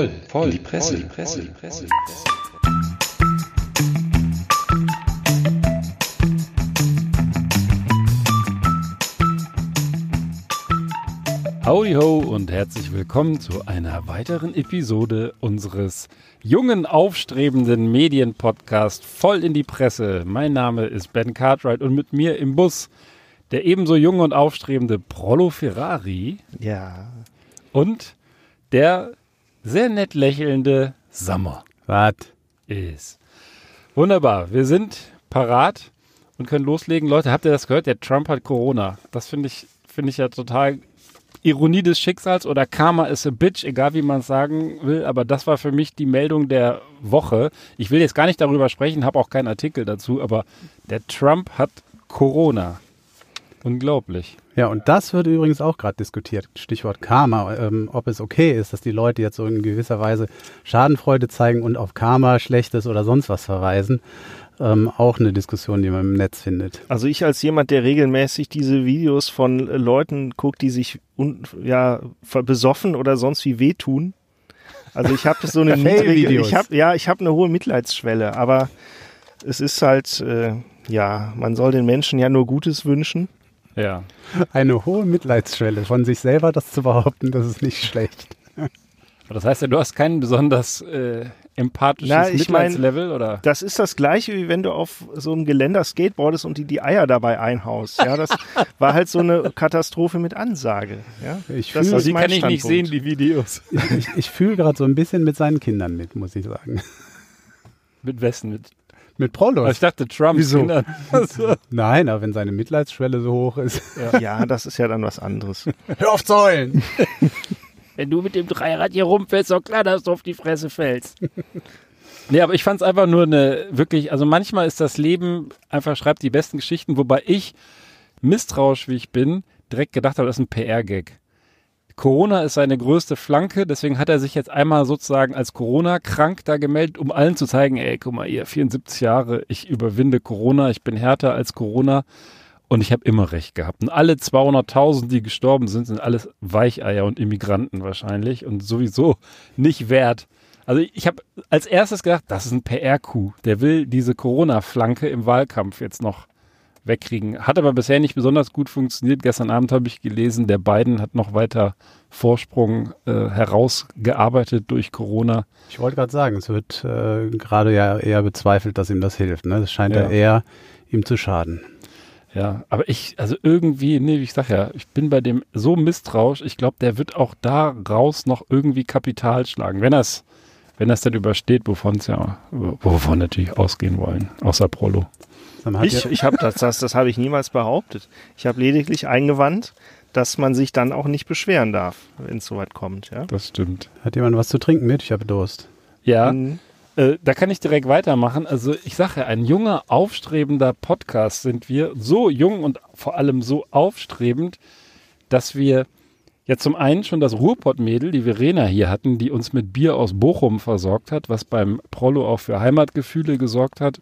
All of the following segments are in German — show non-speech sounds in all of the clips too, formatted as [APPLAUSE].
voll, voll, in die Presse, voll, die Presse, die Presse. Die Presse. Howdy ho und herzlich willkommen zu einer weiteren Episode unseres jungen, aufstrebenden Medienpodcast voll in die Presse. Mein Name ist Ben Cartwright und mit mir im Bus der ebenso junge und aufstrebende Prollo Ferrari. Ja. Und der sehr nett lächelnde Sommer. Was? Ist. Wunderbar. Wir sind parat und können loslegen. Leute, habt ihr das gehört? Der Trump hat Corona. Das finde ich, finde ich ja total Ironie des Schicksals oder Karma is a bitch, egal wie man es sagen will. Aber das war für mich die Meldung der Woche. Ich will jetzt gar nicht darüber sprechen, habe auch keinen Artikel dazu, aber der Trump hat Corona. Unglaublich. Ja, und das wird übrigens auch gerade diskutiert. Stichwort Karma, ähm, ob es okay ist, dass die Leute jetzt so in gewisser Weise Schadenfreude zeigen und auf Karma, Schlechtes oder sonst was verweisen. Ähm, auch eine Diskussion, die man im Netz findet. Also ich als jemand, der regelmäßig diese Videos von Leuten guckt, die sich un, ja besoffen oder sonst wie wehtun. Also ich habe so eine [LAUGHS] niedrige, ich habe ja, ich habe eine hohe Mitleidsschwelle, aber es ist halt äh, ja, man soll den Menschen ja nur Gutes wünschen. Ja. Eine hohe Mitleidsschwelle von sich selber, das zu behaupten, das ist nicht schlecht. Das heißt ja, du hast kein besonders äh, empathisches Na, Mitleidslevel, mein, oder? Das ist das gleiche, wie wenn du auf so einem Geländer skateboardest und die die Eier dabei einhaust. Ja, das [LAUGHS] war halt so eine Katastrophe mit Ansage. Ja, ich fühl, das die kann ich nicht sehen, die Videos. Ich, ich, ich fühle gerade so ein bisschen mit seinen Kindern mit, muss ich sagen. Mit wessen? Mit mit Prolos. Ich dachte Trump. Wieso? [LAUGHS] Nein, aber wenn seine Mitleidsschwelle so hoch ist. Ja, [LAUGHS] ja das ist ja dann was anderes. [LAUGHS] Hör auf zu heulen! wenn du mit dem Dreirad hier rumfällst, doch klar, dass du auf die Fresse fällst. nee, aber ich fand es einfach nur eine wirklich, also manchmal ist das Leben einfach, schreibt die besten Geschichten, wobei ich, misstrauisch wie ich bin, direkt gedacht habe, das ist ein PR-Gag. Corona ist seine größte Flanke, deswegen hat er sich jetzt einmal sozusagen als Corona-krank da gemeldet, um allen zu zeigen, ey, guck mal, ihr 74 Jahre, ich überwinde Corona, ich bin härter als Corona und ich habe immer recht gehabt. Und alle 200.000, die gestorben sind, sind alles Weicheier und Immigranten wahrscheinlich und sowieso nicht wert. Also ich habe als erstes gedacht, das ist ein PR-Coup. Der will diese Corona-Flanke im Wahlkampf jetzt noch wegkriegen. Hat aber bisher nicht besonders gut funktioniert. Gestern Abend habe ich gelesen, der Biden hat noch weiter Vorsprung äh, herausgearbeitet durch Corona. Ich wollte gerade sagen, es wird äh, gerade ja eher bezweifelt, dass ihm das hilft. Ne? Das scheint ja. ja eher ihm zu schaden. Ja, aber ich, also irgendwie, nee, ich sag ja, ich bin bei dem so misstrauisch. Ich glaube, der wird auch da raus noch irgendwie Kapital schlagen, wenn es, wenn es dann übersteht, wovon es ja, wovon natürlich ausgehen wollen, außer Prolo. Ich, ich habe das, das, das habe ich niemals behauptet. Ich habe lediglich eingewandt, dass man sich dann auch nicht beschweren darf, wenn es soweit kommt. Ja? Das stimmt. Hat jemand was zu trinken mit? Ich habe Durst. Ja, mhm. äh, da kann ich direkt weitermachen. Also ich sage ja, ein junger, aufstrebender Podcast sind wir. So jung und vor allem so aufstrebend, dass wir ja zum einen schon das Ruhrpott-Mädel, die Verena hier hatten, die uns mit Bier aus Bochum versorgt hat, was beim Prollo auch für Heimatgefühle gesorgt hat.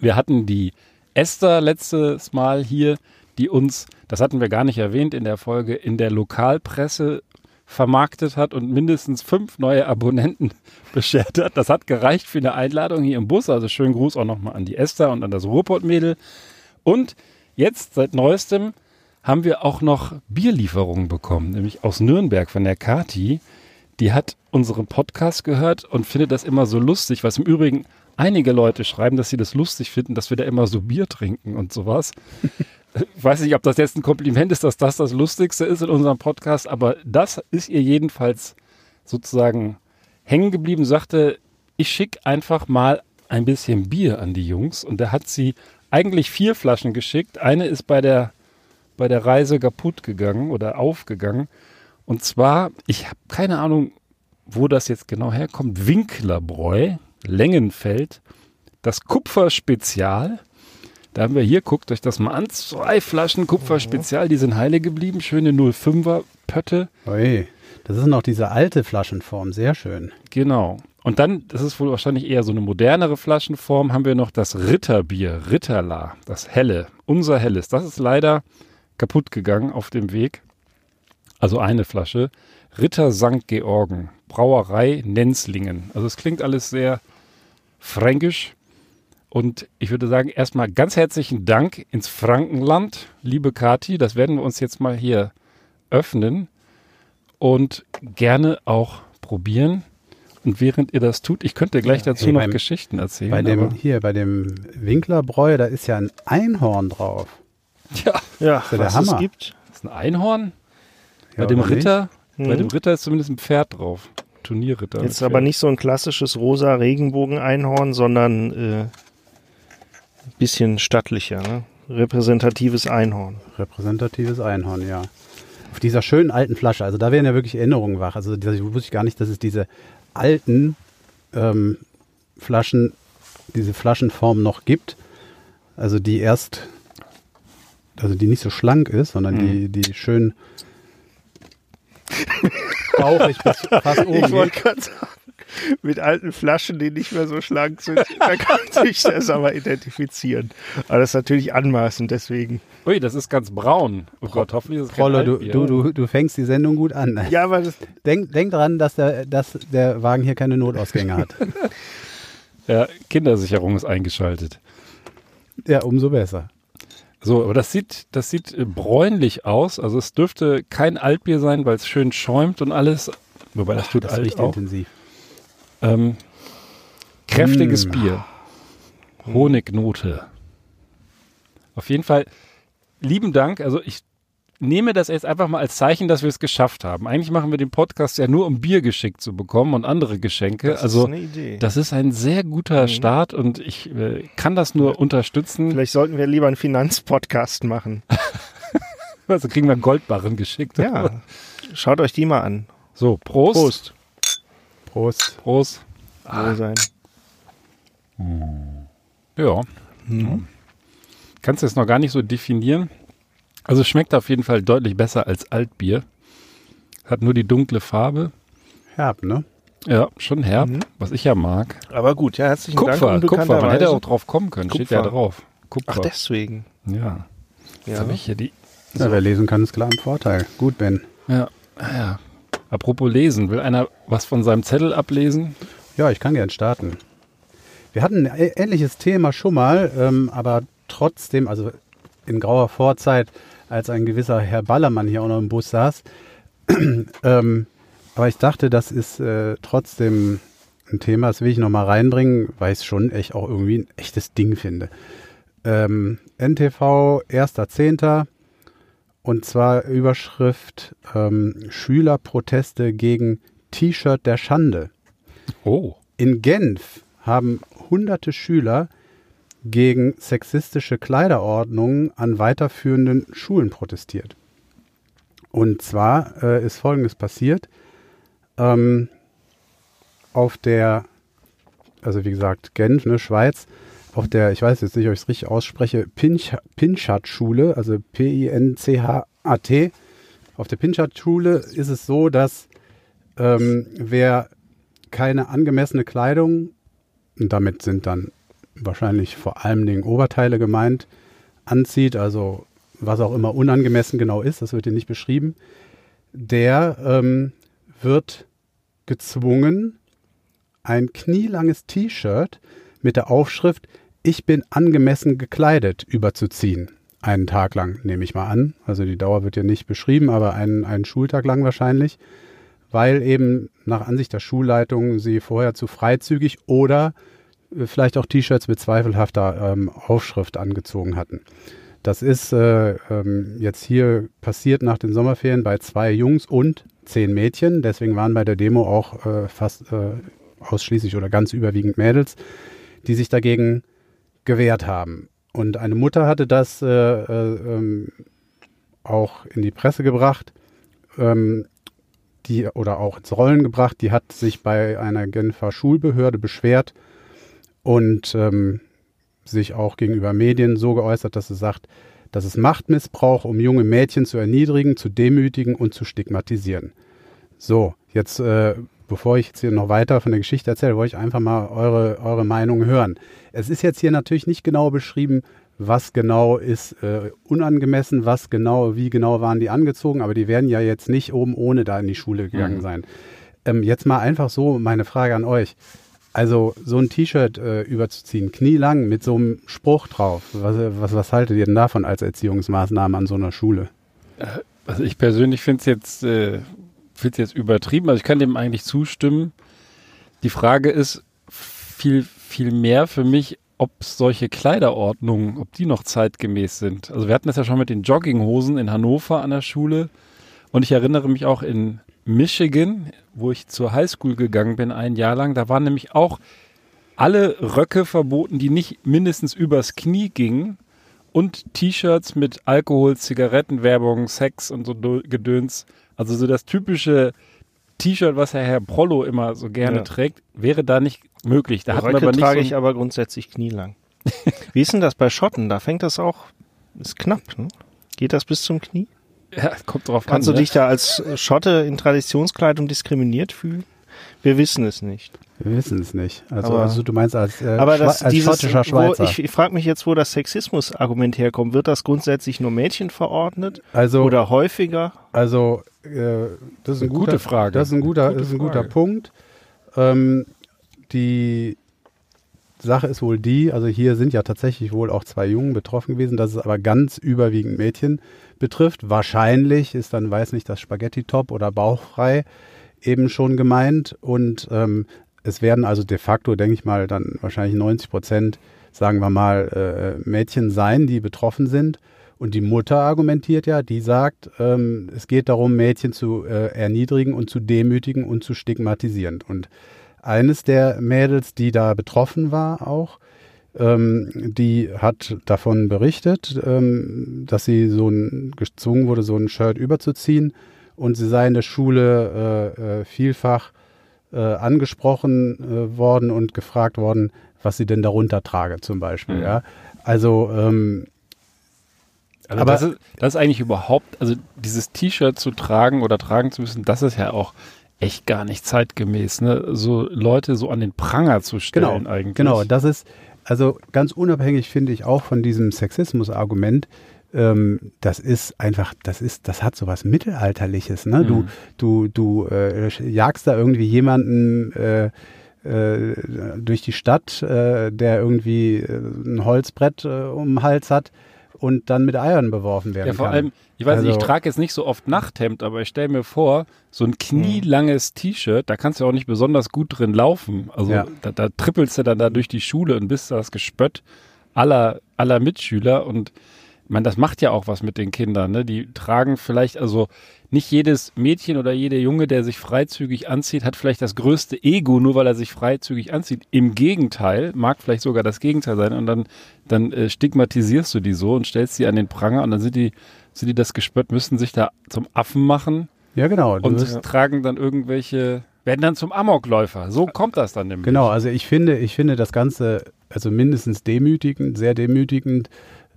Wir hatten die Esther letztes Mal hier, die uns, das hatten wir gar nicht erwähnt in der Folge, in der Lokalpresse vermarktet hat und mindestens fünf neue Abonnenten [LAUGHS] beschert hat. Das hat gereicht für eine Einladung hier im Bus. Also schönen Gruß auch nochmal an die Esther und an das Ruhrpott-Mädel. Und jetzt seit neuestem haben wir auch noch Bierlieferungen bekommen, nämlich aus Nürnberg von der Kati. Die hat unseren Podcast gehört und findet das immer so lustig, was im Übrigen einige Leute schreiben, dass sie das lustig finden, dass wir da immer so Bier trinken und sowas. ich [LAUGHS] weiß nicht, ob das jetzt ein Kompliment ist, dass das das Lustigste ist in unserem Podcast, aber das ist ihr jedenfalls sozusagen hängen geblieben, sagte, ich schicke einfach mal ein bisschen Bier an die Jungs und da hat sie eigentlich vier Flaschen geschickt. Eine ist bei der, bei der Reise kaputt gegangen oder aufgegangen. Und zwar, ich habe keine Ahnung, wo das jetzt genau herkommt. Winklerbräu Längenfeld, das Kupferspezial. Da haben wir hier, guckt euch das mal an, zwei Flaschen Kupferspezial, die sind heile geblieben, schöne 05er Pötte. Ui, das ist noch diese alte Flaschenform, sehr schön. Genau. Und dann, das ist wohl wahrscheinlich eher so eine modernere Flaschenform, haben wir noch das Ritterbier, Ritterla, das helle, unser helles. Das ist leider kaputt gegangen auf dem Weg. Also eine Flasche. Ritter St. Georgen, Brauerei Nenzlingen. Also es klingt alles sehr fränkisch. Und ich würde sagen, erstmal ganz herzlichen Dank ins Frankenland, liebe Kati. Das werden wir uns jetzt mal hier öffnen und gerne auch probieren. Und während ihr das tut, ich könnte gleich dazu hey, noch beim, Geschichten erzählen. Bei dem, hier, bei dem Winklerbräu, da ist ja ein Einhorn drauf. Ja, ja das ist ja der Hammer. Es gibt. Das ist ein Einhorn? Ja, bei dem Ritter, hm. bei dem Ritter ist zumindest ein Pferd drauf. Turnierritter. Jetzt aber nicht so ein klassisches rosa Regenbogen-Einhorn, sondern äh, ein bisschen stattlicher. Ne? Repräsentatives Einhorn. Repräsentatives Einhorn, ja. Auf dieser schönen alten Flasche, also da werden ja wirklich Erinnerungen wach. Also das wusste ich gar nicht, dass es diese alten ähm, Flaschen, diese Flaschenform noch gibt. Also die erst, also die nicht so schlank ist, sondern mhm. die, die schön bauchig bis fast oben. Ich wollte gerade sagen, mit alten Flaschen, die nicht mehr so schlank sind, da kann sich das aber identifizieren. Aber das ist natürlich anmaßend, deswegen. Ui, das ist ganz braun. Oh Gott, hoffentlich ist es Rollo, du, du, du, du fängst die Sendung gut an. Ja, aber das denk, denk dran, dass der, dass der Wagen hier keine Notausgänge hat. ja, Kindersicherung ist eingeschaltet. Ja, umso besser. So, aber das sieht, das sieht bräunlich aus. Also es dürfte kein Altbier sein, weil es schön schäumt und alles. Wobei das tut das alt auch. intensiv. Ähm, kräftiges mm. Bier. Honignote. Auf jeden Fall lieben Dank. Also ich nehme das jetzt einfach mal als Zeichen, dass wir es geschafft haben. Eigentlich machen wir den Podcast ja nur, um Bier geschickt zu bekommen und andere Geschenke. Das also, ist eine Idee. Das ist ein sehr guter mhm. Start und ich äh, kann das nur unterstützen. Vielleicht sollten wir lieber einen Finanzpodcast machen. [LAUGHS] also kriegen wir Goldbarren geschickt. Ja. Schaut euch die mal an. So, Prost. Prost. Prost. Prost. Ah. sein. Ja. Mhm. Kannst du es noch gar nicht so definieren. Also es schmeckt auf jeden Fall deutlich besser als Altbier. Hat nur die dunkle Farbe. Herb, ne? Ja, schon herb, mhm. was ich ja mag. Aber gut, ja, herzlichen Kupfer, Dank. Kupfer, man hätte auch drauf kommen können, Kupfer. steht ja drauf. Kupfer. Ach, deswegen. Ja. Jetzt ja. habe ich hier die. So. Ja, wer lesen kann, ist klar im Vorteil. Gut, Ben. Ja, ja. Apropos lesen, will einer was von seinem Zettel ablesen? Ja, ich kann gern starten. Wir hatten ein ähnliches Thema schon mal, ähm, aber trotzdem, also in grauer Vorzeit, als ein gewisser Herr Ballermann hier auch noch im Bus saß. [CLEARS THROAT] ähm, aber ich dachte, das ist äh, trotzdem ein Thema, das will ich nochmal reinbringen, weil ich es schon echt auch irgendwie ein echtes Ding finde. Ähm, NTV 1.10. Und zwar Überschrift ähm, Schülerproteste gegen T-Shirt der Schande. Oh. In Genf haben hunderte Schüler gegen sexistische Kleiderordnungen an weiterführenden Schulen protestiert. Und zwar äh, ist Folgendes passiert. Ähm, auf der, also wie gesagt, Genf, ne, Schweiz, auf der, ich weiß jetzt nicht, ob ich es richtig ausspreche, Pinchat-Schule, also P-I-N-C-H-A-T. Auf der Pinchat-Schule ist es so, dass ähm, wer keine angemessene Kleidung, und damit sind dann wahrscheinlich vor allem Dingen Oberteile gemeint, anzieht, also was auch immer unangemessen genau ist, das wird hier nicht beschrieben, der ähm, wird gezwungen, ein knielanges T-Shirt mit der Aufschrift Ich bin angemessen gekleidet überzuziehen. Einen Tag lang, nehme ich mal an. Also die Dauer wird ja nicht beschrieben, aber einen, einen Schultag lang wahrscheinlich, weil eben nach Ansicht der Schulleitung sie vorher zu freizügig oder vielleicht auch T-Shirts mit zweifelhafter ähm, Aufschrift angezogen hatten. Das ist äh, ähm, jetzt hier passiert nach den Sommerferien bei zwei Jungs und zehn Mädchen. Deswegen waren bei der Demo auch äh, fast äh, ausschließlich oder ganz überwiegend Mädels, die sich dagegen gewehrt haben. Und eine Mutter hatte das äh, äh, ähm, auch in die Presse gebracht, ähm, die oder auch ins Rollen gebracht. Die hat sich bei einer Genfer Schulbehörde beschwert, und ähm, sich auch gegenüber Medien so geäußert, dass sie sagt, dass es Machtmissbrauch, um junge Mädchen zu erniedrigen, zu demütigen und zu stigmatisieren. So, jetzt, äh, bevor ich jetzt hier noch weiter von der Geschichte erzähle, wollte ich einfach mal eure, eure Meinung hören. Es ist jetzt hier natürlich nicht genau beschrieben, was genau ist äh, unangemessen, was genau, wie genau waren die angezogen, aber die werden ja jetzt nicht oben ohne da in die Schule gegangen mhm. sein. Ähm, jetzt mal einfach so meine Frage an euch. Also so ein T-Shirt äh, überzuziehen, knielang mit so einem Spruch drauf, was, was, was haltet ihr denn davon als Erziehungsmaßnahme an so einer Schule? Äh, also ich persönlich finde es jetzt, äh, jetzt übertrieben, also ich kann dem eigentlich zustimmen. Die Frage ist viel, viel mehr für mich, ob solche Kleiderordnungen, ob die noch zeitgemäß sind. Also wir hatten das ja schon mit den Jogginghosen in Hannover an der Schule. Und ich erinnere mich auch in Michigan, wo ich zur Highschool gegangen bin, ein Jahr lang, da waren nämlich auch alle Röcke verboten, die nicht mindestens übers Knie gingen und T-Shirts mit Alkohol, Zigarettenwerbung, Sex und so Gedöns. Also so das typische T-Shirt, was ja Herr Prollo immer so gerne ja. trägt, wäre da nicht möglich. Da hat man aber trage so ich aber grundsätzlich knielang. Wie ist denn das bei Schotten? Da fängt das auch, ist knapp, ne? Geht das bis zum Knie? Ja, kommt drauf Kannst an. Kannst du ne? dich da als Schotte in Traditionskleidung diskriminiert fühlen? Wir wissen es nicht. Wir wissen es nicht. Also, aber, also du meinst als, äh, aber das, als dieses, schottischer Schweizer. ich, ich frage mich jetzt, wo das Sexismus-Argument herkommt. Wird das grundsätzlich nur Mädchen verordnet? Also, oder häufiger? Also, äh, das ist eine gute Frage. Das ist ein guter, ist ein guter Punkt. Ähm, die Sache ist wohl die, also hier sind ja tatsächlich wohl auch zwei Jungen betroffen gewesen, dass es aber ganz überwiegend Mädchen betrifft. Wahrscheinlich ist dann, weiß nicht, das Spaghetti-Top oder bauchfrei eben schon gemeint. Und ähm, es werden also de facto, denke ich mal, dann wahrscheinlich 90 Prozent, sagen wir mal, äh, Mädchen sein, die betroffen sind. Und die Mutter argumentiert ja, die sagt, ähm, es geht darum, Mädchen zu äh, erniedrigen und zu demütigen und zu stigmatisieren. Und eines der Mädels, die da betroffen war auch, ähm, die hat davon berichtet, ähm, dass sie so ein, gezwungen wurde, so ein Shirt überzuziehen und sie sei in der Schule äh, äh, vielfach äh, angesprochen äh, worden und gefragt worden, was sie denn darunter trage zum Beispiel. Mhm. Ja? Also, ähm, also aber das ist, das ist eigentlich überhaupt, also dieses T-Shirt zu tragen oder tragen zu müssen, das ist ja auch echt gar nicht zeitgemäß, ne? So Leute so an den Pranger zu stellen genau, eigentlich. Genau, das ist also ganz unabhängig finde ich auch von diesem Sexismus-Argument, ähm, das ist einfach, das ist, das hat so was Mittelalterliches. Ne? Mhm. Du, du, du äh, jagst da irgendwie jemanden äh, äh, durch die Stadt, äh, der irgendwie äh, ein Holzbrett äh, um den Hals hat und dann mit Eiern beworfen werden ja, vor kann. allem, ich weiß also, nicht, ich trage jetzt nicht so oft Nachthemd, aber ich stelle mir vor, so ein knielanges T-Shirt, da kannst du auch nicht besonders gut drin laufen. Also ja. da, da trippelst du dann da durch die Schule und bist das Gespött aller, aller Mitschüler und ich meine, das macht ja auch was mit den Kindern, ne? Die tragen vielleicht, also nicht jedes Mädchen oder jeder Junge, der sich freizügig anzieht, hat vielleicht das größte Ego, nur weil er sich freizügig anzieht. Im Gegenteil, mag vielleicht sogar das Gegenteil sein. Und dann, dann äh, stigmatisierst du die so und stellst sie an den Pranger und dann sind die, sind die das gespött, müssen sich da zum Affen machen. Ja, genau. Und wirst, tragen dann irgendwelche, werden dann zum Amokläufer. So kommt das dann nämlich. Genau, also ich finde, ich finde das Ganze, also mindestens demütigend, sehr demütigend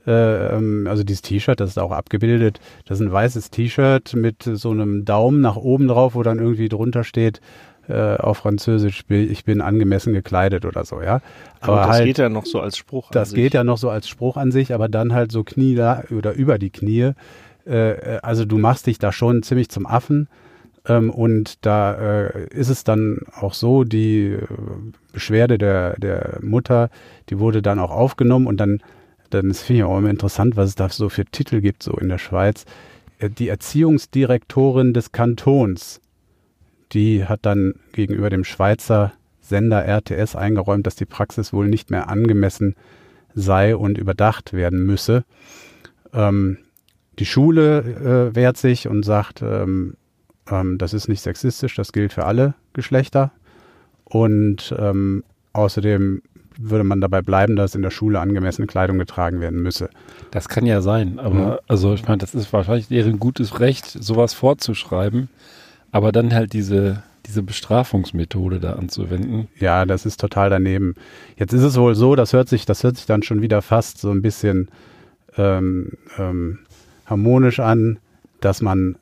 also dieses T-Shirt, das ist auch abgebildet. Das ist ein weißes T-Shirt mit so einem Daumen nach oben drauf, wo dann irgendwie drunter steht, äh, auf Französisch, ich bin angemessen gekleidet oder so, ja. Aber, aber das halt, geht ja noch so als Spruch. Das sich. geht ja noch so als Spruch an sich, aber dann halt so Knie da oder über die Knie. Äh, also du machst dich da schon ziemlich zum Affen. Ähm, und da äh, ist es dann auch so, die äh, Beschwerde der, der Mutter, die wurde dann auch aufgenommen und dann dann finde ich auch immer interessant, was es da so für Titel gibt, so in der Schweiz. Äh, die Erziehungsdirektorin des Kantons, die hat dann gegenüber dem Schweizer Sender RTS eingeräumt, dass die Praxis wohl nicht mehr angemessen sei und überdacht werden müsse. Ähm, die Schule äh, wehrt sich und sagt, ähm, ähm, das ist nicht sexistisch, das gilt für alle Geschlechter. Und ähm, außerdem würde man dabei bleiben, dass in der Schule angemessene Kleidung getragen werden müsse. Das kann ja sein, aber mhm. also ich meine, das ist wahrscheinlich deren gutes Recht, sowas vorzuschreiben, aber dann halt diese diese Bestrafungsmethode da anzuwenden. Ja, das ist total daneben. Jetzt ist es wohl so, das hört sich, das hört sich dann schon wieder fast so ein bisschen ähm, ähm, harmonisch an, dass man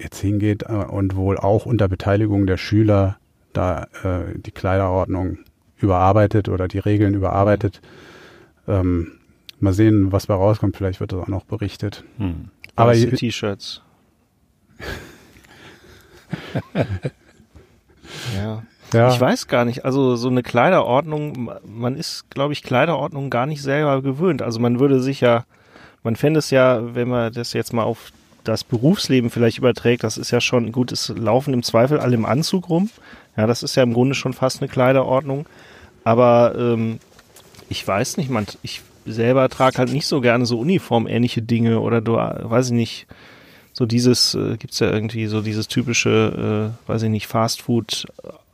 jetzt hingeht äh, und wohl auch unter Beteiligung der Schüler da äh, die Kleiderordnung überarbeitet oder die Regeln überarbeitet. Ähm, Mal sehen, was da rauskommt. Vielleicht wird das auch noch berichtet. Hm. Aber T-Shirts. [LAUGHS] ja. ja. Ich weiß gar nicht. Also so eine Kleiderordnung, man ist, glaube ich, Kleiderordnung gar nicht selber gewöhnt. Also man würde sich ja, man fände es ja, wenn man das jetzt mal auf das Berufsleben vielleicht überträgt, das ist ja schon gut, es laufen im Zweifel alle im Anzug rum. Ja, das ist ja im Grunde schon fast eine Kleiderordnung. Aber ähm, ich weiß nicht, man, ich selber trage halt nicht so gerne so uniformähnliche Dinge oder du, weiß ich nicht, so dieses, äh, gibt's ja irgendwie so dieses typische, äh, weiß ich nicht, Fastfood,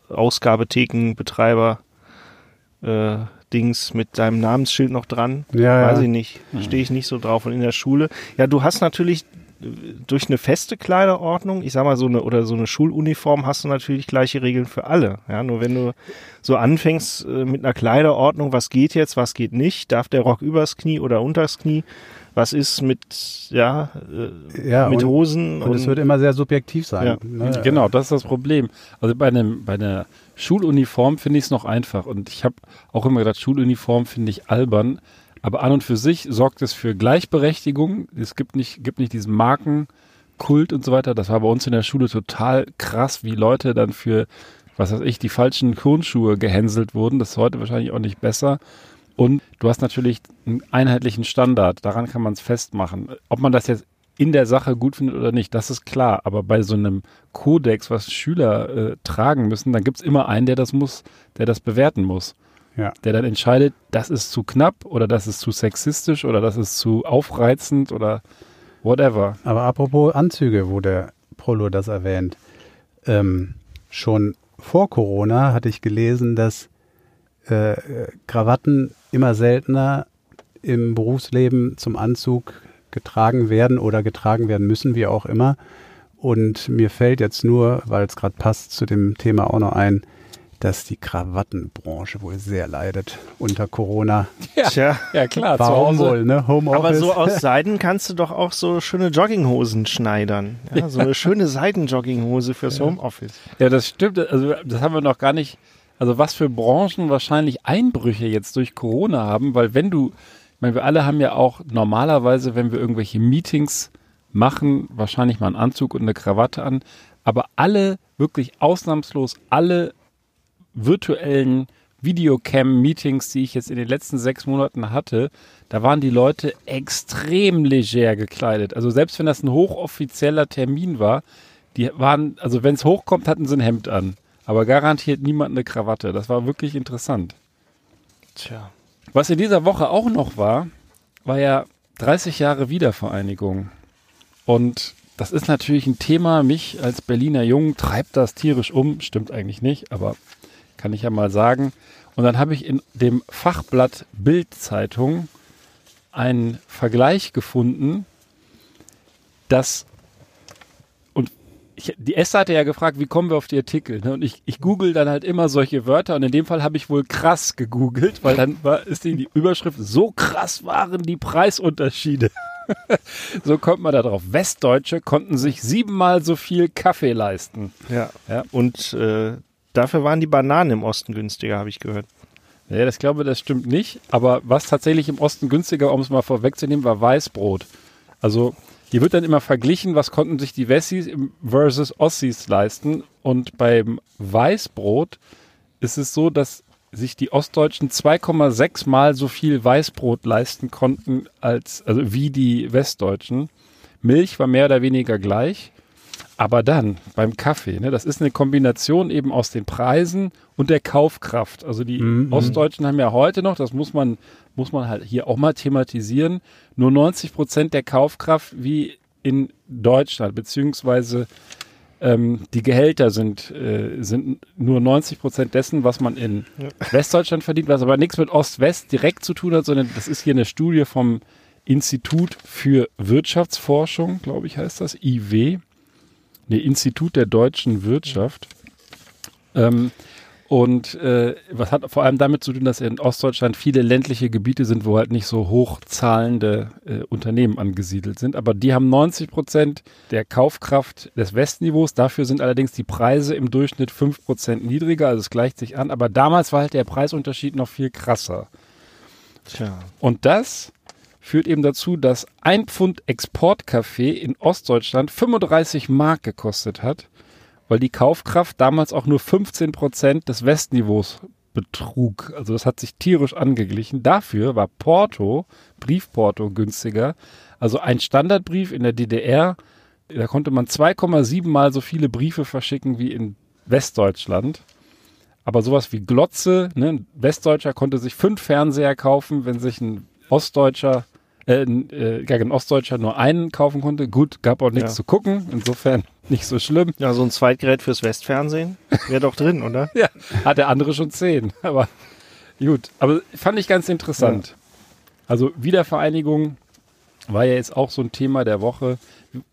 Ausgabethekenbetreiber, äh, Dings mit deinem Namensschild noch dran. Ja, weiß ja. ich nicht. Stehe ich nicht so drauf. Und in der Schule, ja, du hast natürlich durch eine feste Kleiderordnung, ich sag mal so eine oder so eine Schuluniform hast du natürlich gleiche Regeln für alle. Ja, nur wenn du so anfängst äh, mit einer Kleiderordnung, was geht jetzt, was geht nicht, darf der Rock übers Knie oder unters Knie, was ist mit ja, äh, ja mit und, Hosen und, und, es wird immer sehr subjektiv sein. Ja. Ne? Genau, das ist das Problem. Also bei einem bei einer Schuluniform finde ich es noch einfach und ich habe auch immer gedacht, Schuluniform finde ich albern aber an und für sich sorgt es für Gleichberechtigung. Es gibt nicht, gibt nicht diesen Markenkult und so weiter. Das war bei uns in der Schule total krass, wie Leute dann für, was weiß ich, die falschen Turnschuhe gehänselt wurden. Das ist heute wahrscheinlich auch nicht besser. Und du hast natürlich einen einheitlichen Standard. Daran kann man es festmachen. Ob man das jetzt in der Sache gut findet oder nicht, das ist klar. Aber bei so einem Kodex, was Schüler äh, tragen müssen, dann gibt es immer einen, der das muss, der das bewerten muss ja. der dann entscheidet, das ist zu knapp oder das ist zu sexistisch oder das ist zu aufreizend oder whatever. Aber apropos Anzüge, wo der Prolo das erwähnt, ähm, schon vor Corona hatte ich gelesen, dass äh, Krawatten immer seltener im Berufsleben zum Anzug getragen werden oder getragen werden müssen, wie auch immer. Und mir fällt jetzt nur, weil es gerade passt zu dem Thema auch noch ein, dass die Krawattenbranche wohl sehr leidet unter Corona. Ja, Tja. ja klar. Warum wohl, ne? Homeoffice. Aber so aus Seiden kannst du doch auch so schöne Jogginghosen schneidern. Ja, so eine schöne Seidenjogginghose fürs ja. Homeoffice. Ja, das stimmt. Also das haben wir noch gar nicht. Also was für Branchen wahrscheinlich Einbrüche jetzt durch Corona haben, weil wenn du, ich meine, wir alle haben ja auch normalerweise, wenn wir irgendwelche Meetings machen, wahrscheinlich mal einen Anzug und eine Krawatte an. Aber alle, wirklich ausnahmslos alle virtuellen Videocam-Meetings, die ich jetzt in den letzten sechs Monaten hatte, da waren die Leute extrem leger gekleidet. Also selbst wenn das ein hochoffizieller Termin war, die waren, also wenn es hochkommt, hatten sie ein Hemd an. Aber garantiert niemand eine Krawatte. Das war wirklich interessant. Tja. Was in dieser Woche auch noch war, war ja 30 Jahre Wiedervereinigung. Und das ist natürlich ein Thema, mich als Berliner Jungen treibt das tierisch um. Stimmt eigentlich nicht, aber kann ich ja mal sagen. Und dann habe ich in dem Fachblatt Bildzeitung einen Vergleich gefunden, dass und ich, die Esther hatte ja gefragt, wie kommen wir auf die Artikel? Ne? Und ich, ich google dann halt immer solche Wörter und in dem Fall habe ich wohl krass gegoogelt, weil dann war, ist die, die Überschrift, so krass waren die Preisunterschiede. [LAUGHS] so kommt man da drauf. Westdeutsche konnten sich siebenmal so viel Kaffee leisten. Ja. ja. Und äh, Dafür waren die Bananen im Osten günstiger, habe ich gehört. Ja, das glaube, das stimmt nicht. Aber was tatsächlich im Osten günstiger, um es mal vorwegzunehmen, war Weißbrot. Also hier wird dann immer verglichen, was konnten sich die Wessis versus Ossis leisten. Und beim Weißbrot ist es so, dass sich die Ostdeutschen 2,6 mal so viel Weißbrot leisten konnten als also wie die Westdeutschen. Milch war mehr oder weniger gleich. Aber dann beim Kaffee, ne, das ist eine Kombination eben aus den Preisen und der Kaufkraft. Also die mhm. Ostdeutschen haben ja heute noch, das muss man, muss man halt hier auch mal thematisieren, nur 90 Prozent der Kaufkraft wie in Deutschland, beziehungsweise ähm, die Gehälter sind, äh, sind nur 90 Prozent dessen, was man in ja. Westdeutschland verdient, was aber nichts mit Ost-West direkt zu tun hat, sondern das ist hier eine Studie vom Institut für Wirtschaftsforschung, glaube ich, heißt das, IW nee, Institut der deutschen Wirtschaft. Ähm, und äh, was hat vor allem damit zu tun, dass in Ostdeutschland viele ländliche Gebiete sind, wo halt nicht so hochzahlende äh, Unternehmen angesiedelt sind. Aber die haben 90 Prozent der Kaufkraft des Westniveaus. Dafür sind allerdings die Preise im Durchschnitt 5 Prozent niedriger. Also es gleicht sich an. Aber damals war halt der Preisunterschied noch viel krasser. Tja. Und das führt eben dazu, dass ein Pfund Exportkaffee in Ostdeutschland 35 Mark gekostet hat, weil die Kaufkraft damals auch nur 15 Prozent des Westniveaus betrug. Also das hat sich tierisch angeglichen. Dafür war Porto, Briefporto günstiger. Also ein Standardbrief in der DDR, da konnte man 2,7 mal so viele Briefe verschicken wie in Westdeutschland. Aber sowas wie Glotze, ne, ein Westdeutscher konnte sich fünf Fernseher kaufen, wenn sich ein Ostdeutscher, äh, äh, ein Ostdeutscher nur einen kaufen konnte. Gut, gab auch nichts Ja. zu gucken, insofern [LAUGHS] nicht so schlimm. Ja, so ein Zweitgerät fürs Westfernsehen wäre doch drin, [LAUGHS] oder? Ja, hat der andere schon zehn. [LAUGHS] Aber gut, aber fand ich ganz interessant. Also Wiedervereinigung war ja jetzt auch so ein Thema der Woche.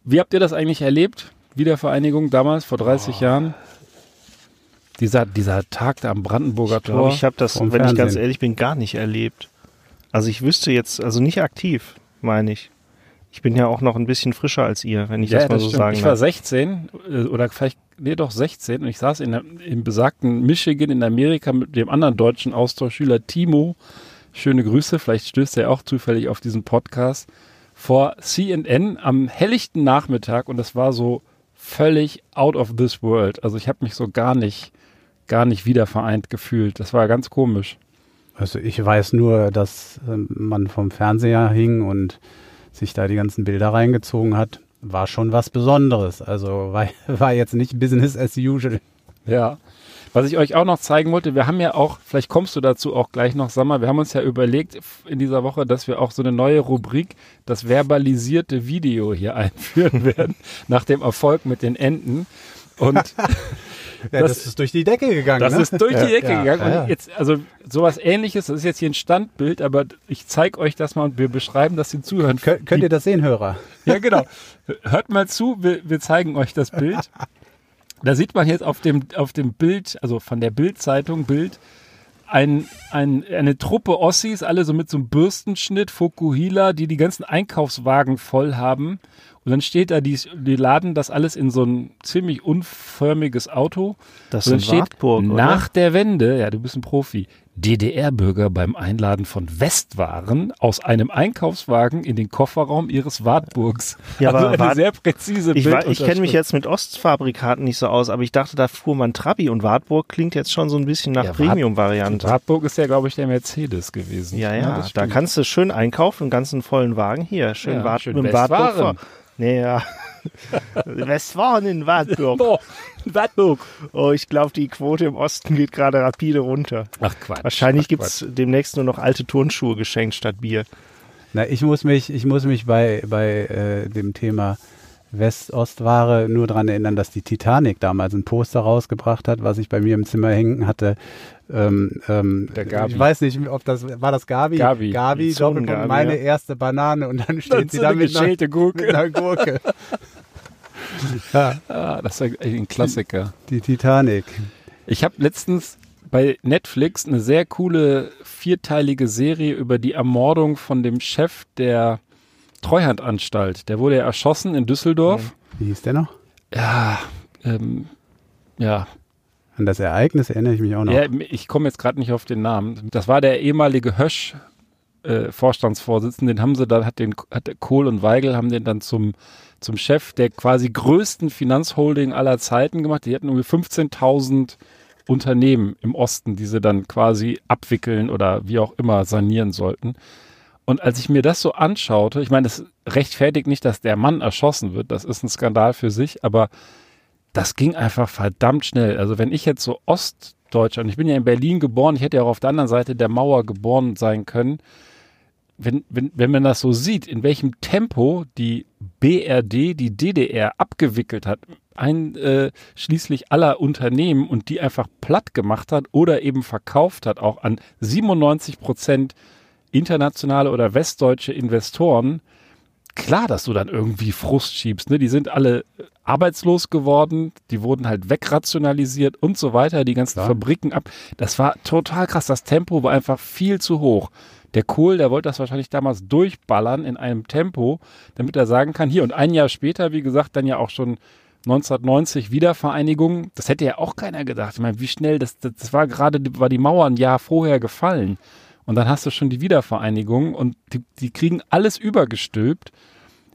Wie habt ihr das eigentlich erlebt? Wiedervereinigung damals, vor 30 Jahren? Dieser, dieser Tag da am Brandenburger Ich glaube, Tor. ich habe das, wenn ich ganz Fernsehen. ehrlich bin, gar nicht erlebt. Also ich wüsste jetzt, also nicht aktiv, meine ich. Ich bin ja auch noch ein bisschen frischer als ihr, wenn ich ja, das mal das so stimmt. sagen Ich war darf. 16 äh, oder vielleicht, nee, doch 16 und ich saß in der, im besagten Michigan in Amerika mit dem anderen deutschen Austauschschüler Timo. Schöne Grüße, vielleicht stößt er auch zufällig auf diesen Podcast. Vor CNN am helllichten Nachmittag und das war so völlig out of this world. Also ich habe mich so gar nicht, gar nicht wiedervereint gefühlt. Das war ganz komisch. Also ich weiß nur, dass ähm, man vom Fernseher hing und sich da die ganzen Bilder reingezogen hat. War schon was Besonderes. Also war, [LAUGHS] war jetzt nicht Business as usual. Ja. Was ich euch auch noch zeigen wollte, wir haben ja auch, vielleicht kommst du dazu auch gleich noch, Sammer, wir haben uns ja überlegt in dieser Woche, dass wir auch so eine neue Rubrik, das verbalisierte Video hier [LAUGHS] einführen werden, nach dem Erfolg mit den Enten. Und [LAUGHS] [LAUGHS] Ja, Das- das, ist durch die Decke gegangen. das ne? ist durch die Decke Ja, gegangen. ja. Und jetzt, also sowas ähnliches, das ist jetzt hier ein Standbild, aber ich zeige euch das mal und wir beschreiben das den Zuhörern. Könnt, könnt ihr das sehen, Hörer? Ja, genau. Hört mal zu, wir, wir zeigen euch das Bild. Da sieht man jetzt auf dem, auf dem Bild, also von der Bildzeitung Bild, ein, ein, eine Truppe Ossis, alle so mit so einem Bürstenschnitt, Fokuhila, die die ganzen Einkaufswagen voll haben. Und dann steht da, die, die laden das alles in so ein ziemlich unförmiges Auto. Das Und dann ist steht Wartburg, oder? nach der Wende, ja, du bist ein Profi, DDR-Bürger beim Einladen von Westwaren aus einem Einkaufswagen in den Kofferraum ihres Wartburgs. Ja, also aber eine Wart- sehr präzise Ich, ich kenne mich jetzt mit Ostfabrikaten nicht so aus, aber ich dachte, da fuhr man Trabi und Wartburg klingt jetzt schon so ein bisschen nach Ja, Premium-Variante. Wartburg ist ja, glaube ich, der Mercedes gewesen. Ja, ja, das da kannst du schön einkaufen, einen ganzen vollen Wagen hier. Schön, Ja, Wart schön mit. Wartburg. Nee, ja. [LAUGHS] Westfalen in Wartburg. Boah, Wartburg. Oh, ich glaube, die Quote im Osten geht gerade rapide runter. Ach Quatsch. Wahrscheinlich Ach, gibt's demnächst nur noch alte Turnschuhe geschenkt statt Bier. Na, ich muss mich, ich muss mich bei, bei äh, dem Thema West-Ost-Ware nur daran erinnern, dass die Titanic damals ein Poster rausgebracht hat, was ich bei mir im Zimmer hängen hatte. Ähm, ähm. Ich weiß nicht, ob das war das Gabi. Gabi. Gabi, Die Doppelpunkt, meine ja. erste Banane und dann Dann steht sie so da mit einer, Gurke. mit einer Gurke. [LAUGHS] ja, Ah, das ist ein Klassiker. die Titanic. Ich habe letztens bei Netflix eine sehr coole vierteilige Serie über die Ermordung von dem Chef der Treuhandanstalt. Der wurde ja erschossen in Düsseldorf. Wie hieß der noch? Ja, ähm, ja. An das Ereignis erinnere ich mich auch noch. ja ich komme jetzt gerade nicht auf den Namen. Das war der ehemalige Hösch. Äh, Vorstandsvorsitzenden, den haben sie dann, hat den, hat Kohl und Weigel haben den dann zum, zum Chef der quasi größten Finanzholding aller Zeiten gemacht. Die hatten irgendwie 15.000 Unternehmen im Osten, die sie dann quasi abwickeln oder wie auch immer sanieren sollten. Und als ich mir das so anschaute, ich meine, das rechtfertigt nicht, dass der Mann erschossen wird, das ist ein Skandal für sich, aber das ging einfach verdammt schnell. Also wenn ich jetzt so Ostdeutschland, ich bin ja in Berlin geboren, ich hätte ja auch auf der anderen Seite der Mauer geboren sein können, wenn, wenn, wenn man das so sieht, in welchem Tempo die BRD die DDR abgewickelt hat, einschließlich aller Unternehmen und die einfach platt gemacht hat oder eben verkauft hat, auch an 97 Prozent internationale oder westdeutsche Investoren, klar, dass du dann irgendwie Frust schiebst. Ne? Die sind alle arbeitslos geworden, die wurden halt wegrationalisiert und so weiter, die ganzen Klar. Fabriken ab. Das war total krass. Das Tempo war einfach viel zu hoch. Der Kohl, der wollte das wahrscheinlich damals durchballern in einem Tempo, damit er sagen kann, hier und ein Jahr später, wie gesagt, dann ja auch schon 1990 Wiedervereinigung. Das hätte ja auch keiner gedacht. Ich meine, wie schnell, das, das, das war gerade, war die Mauer ein Jahr vorher gefallen. Und dann hast du schon die Wiedervereinigung und die, die kriegen alles übergestülpt.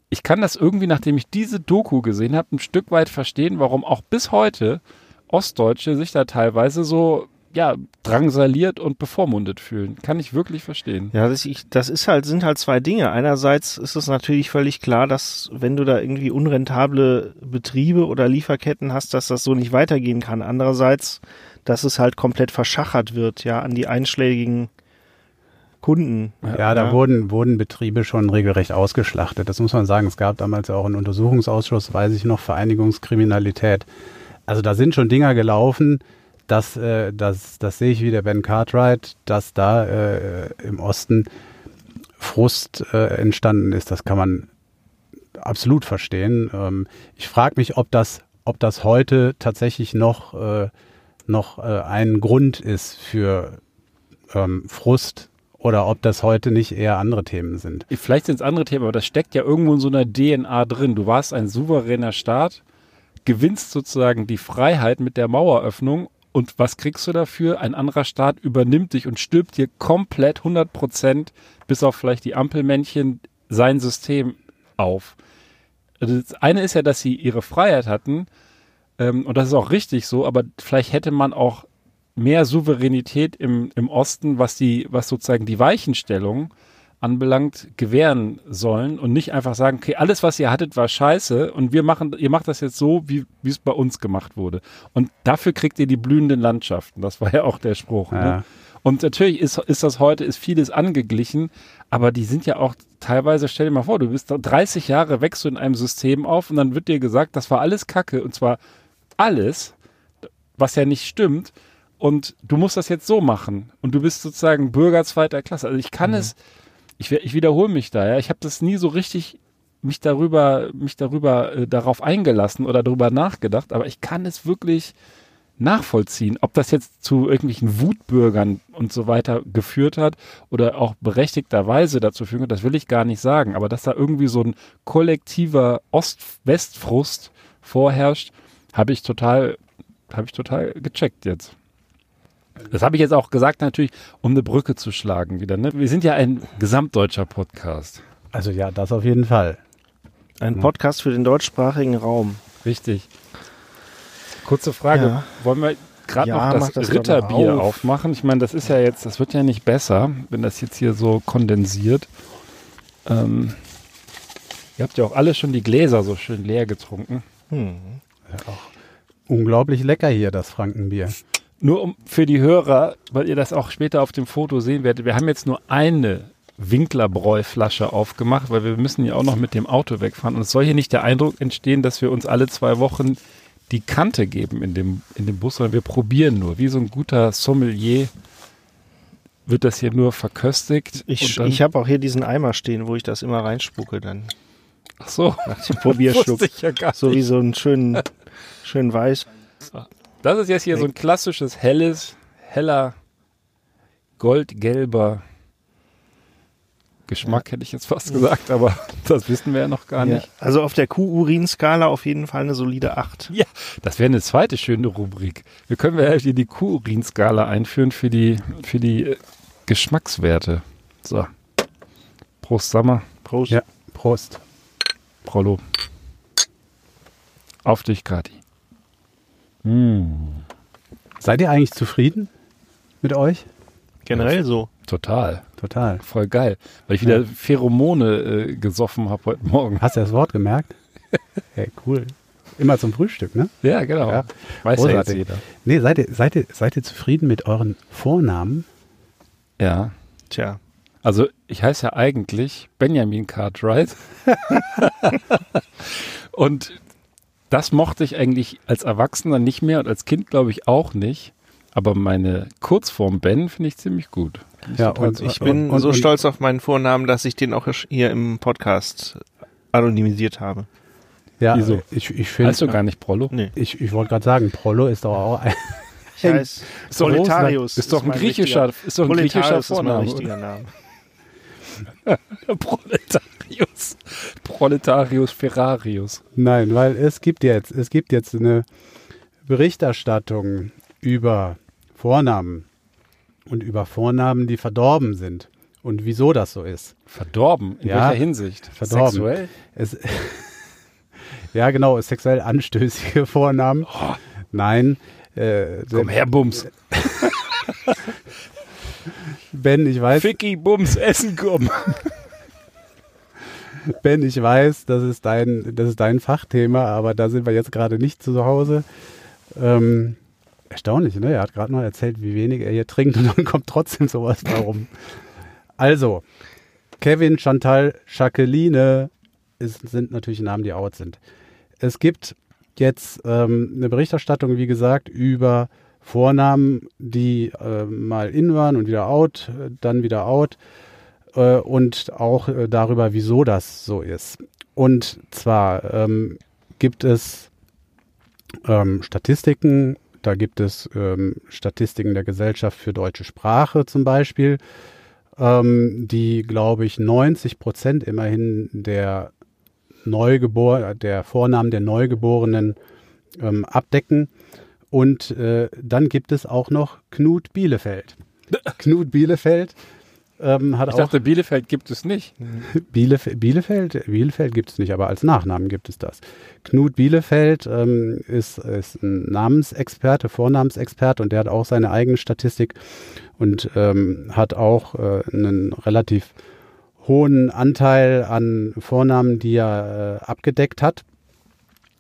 Ich kann das irgendwie, nachdem ich diese Doku gesehen habe, ein Stück weit verstehen, warum auch bis heute Ostdeutsche sich da teilweise so ja, drangsaliert und bevormundet fühlen. Kann ich wirklich verstehen. Ja, das, ich, das ist halt, sind halt zwei Dinge. Einerseits ist es natürlich völlig klar, dass wenn du da irgendwie unrentable Betriebe oder Lieferketten hast, dass das so nicht weitergehen kann. Andererseits, dass es halt komplett verschachert wird, ja, an die einschlägigen Kunden. Ja, ja, da wurden, wurden Betriebe schon regelrecht ausgeschlachtet. Das muss man sagen. Es gab damals auch einen Untersuchungsausschuss, weiß ich noch, Vereinigungskriminalität. Also da sind schon Dinger gelaufen, das, äh, das, das sehe ich wie der Ben Cartwright, dass da äh, im Osten Frust äh, entstanden ist. Das kann man absolut verstehen. Ähm, ich frage mich, ob das, ob das heute tatsächlich noch, äh, noch äh, ein Grund ist für ähm, Frust oder ob das heute nicht eher andere Themen sind. Vielleicht sind es andere Themen, aber das steckt ja irgendwo in so einer DNA drin. Du warst ein souveräner Staat, gewinnst sozusagen die Freiheit mit der Maueröffnung und was kriegst du dafür? Ein anderer Staat übernimmt dich und stülpt dir komplett 100 Prozent, bis auf vielleicht die Ampelmännchen, sein System auf. Also das eine ist ja, dass sie ihre Freiheit hatten, ähm, und das ist auch richtig so, aber vielleicht hätte man auch mehr Souveränität im, im Osten, was die, was sozusagen die Weichenstellung anbelangt, gewähren sollen und nicht einfach sagen, okay, alles, was ihr hattet, war scheiße und wir machen, ihr macht das jetzt so, wie wie es bei uns gemacht wurde. Und dafür kriegt ihr die blühenden Landschaften. Das war ja auch der Spruch. Ne? Ja. Ne? Und natürlich ist, ist das heute, ist vieles angeglichen, aber die sind ja auch teilweise, stell dir mal vor, du bist 30 Jahre, wächst du in einem System auf und dann wird dir gesagt, das war alles Kacke und zwar alles, was ja nicht stimmt. Und du musst das jetzt so machen. Und du bist sozusagen Bürger zweiter Klasse. Also ich kann mhm. es, ich, ich wiederhole mich da, ja. Ich habe das nie so richtig mich darüber, mich darüber äh, darauf eingelassen oder darüber nachgedacht, aber ich kann es wirklich nachvollziehen, ob das jetzt zu irgendwelchen Wutbürgern und so weiter geführt hat oder auch berechtigterweise dazu führt, das will ich gar nicht sagen, aber dass da irgendwie so ein kollektiver Ost-West-Frust vorherrscht, habe ich total, habe ich total gecheckt jetzt. Das habe ich jetzt auch gesagt, natürlich, um eine Brücke zu schlagen wieder. Ne? Wir sind ja ein gesamtdeutscher Podcast. Also ja, das auf jeden Fall. Ein Podcast für den deutschsprachigen Raum. Richtig. Kurze Frage. Ja. Wollen wir gerade ja, noch das, das Ritterbier auf. aufmachen? Ich meine, das ist ja jetzt, das wird ja nicht besser, wenn das jetzt hier so kondensiert. Ähm, ihr habt ja auch alle schon die Gläser so schön leer getrunken. Hm. Ja, auch unglaublich lecker hier, das Frankenbier. Nur um für die Hörer, weil ihr das auch später auf dem Foto sehen werdet, wir haben jetzt nur eine Winklerbräu-Flasche aufgemacht, weil wir müssen ja auch noch mit dem Auto wegfahren. Und es soll hier nicht der Eindruck entstehen, dass wir uns alle zwei Wochen die Kante geben in dem, in dem Bus, sondern wir probieren nur. Wie so ein guter Sommelier wird das hier nur verköstigt. Ich, ich habe auch hier diesen Eimer stehen, wo ich das immer reinspucke dann. Ach so. Nach dem Probierschluck. [LAUGHS] Ja so wie so einen schönen, schönen Weiß. Das ist jetzt hier so ein klassisches helles, heller, goldgelber Geschmack, ja. hätte ich jetzt fast gesagt, aber [LAUGHS] das wissen wir ja noch gar ja. nicht. Also auf der Q-Urin-Skala auf jeden Fall eine solide 8. Ja, das wäre eine zweite schöne Rubrik. Wir können ja hier die Q-Urin-Skala einführen für die, für die äh, Geschmackswerte. So. Prost, Sammer. Prost. Ja, Prost. Prollo. Auf dich, Kati. Hm. Seid ihr eigentlich zufrieden mit euch? Generell so. Total. Total. Voll geil. Weil ich wieder ja. Pheromone äh, gesoffen habe heute Morgen. Hast du das Wort gemerkt? [LAUGHS] hey, cool. Immer zum Frühstück, ne? Ja, genau. Ja. Weiß ja jetzt jeder. Nee, seid ihr, seid, ihr, seid ihr zufrieden mit euren Vornamen? Ja. Tja. Also ich heiße ja eigentlich Benjamin Cartwright. [LAUGHS] und das mochte ich eigentlich als Erwachsener nicht mehr und als Kind glaube ich auch nicht. Aber meine Kurzform Ben finde ich ziemlich gut. Ja, und ich bin und, so und, stolz auf meinen Vornamen, dass ich den auch hier im Podcast anonymisiert habe. Ja, Wieso? ich, ich finde. Heißt du gar nicht Prollo? Nee. Ich, ich wollte gerade sagen, Prollo ist doch auch ein. Ich heiße [LAUGHS] Proletarius. Ist, doch ein griechischer, ist doch ein griechischer Vorname. Ist mein Name. [LAUGHS] Proletarius. Proletarius Ferrarius. Nein, weil es gibt jetzt, es gibt jetzt eine Berichterstattung über Vornamen und über Vornamen, die verdorben sind. Und wieso das so ist. Verdorben? In Ja, welcher Hinsicht? verdorben. Sexuell? Es, [LAUGHS] ja, genau, sexuell anstößige Vornamen. Nein. Äh, Komm her, Bums. [LAUGHS] Ben, ich weiß, Ficky, Bums, Essen, komm. [LAUGHS] Ben, ich weiß, das ist dein, das ist dein Fachthema, aber da sind wir jetzt gerade nicht zu Hause. Ähm, erstaunlich, ne? Er hat gerade noch erzählt, wie wenig er hier trinkt und dann kommt trotzdem sowas warum. Also, Kevin, Chantal, Jacqueline ist, sind natürlich Namen, die out sind. Es gibt jetzt ähm, eine Berichterstattung, wie gesagt, über Vornamen, die äh, mal in waren und wieder out, äh, dann wieder out äh, und auch äh, darüber, wieso das so ist. Und zwar ähm, gibt es ähm, Statistiken, da gibt es ähm, Statistiken der Gesellschaft für deutsche Sprache zum Beispiel, ähm, die, glaube ich, 90 Prozent immerhin der Neugebor der Vornamen der Neugeborenen ähm, abdecken. Und äh, dann gibt es auch noch Knut Bielefeld. [LAUGHS] Knut Bielefeld ähm, hat Ich auch dachte, Bielefeld gibt es nicht. [LAUGHS] Bielef Bielefeld, Bielefeld gibt es nicht, aber als Nachnamen gibt es das. Knut Bielefeld ähm, ist, ist ein Namensexperte, Vornamensexperte und der hat auch seine eigene Statistik und ähm, hat auch äh, einen relativ hohen Anteil an Vornamen, die er äh, abgedeckt hat.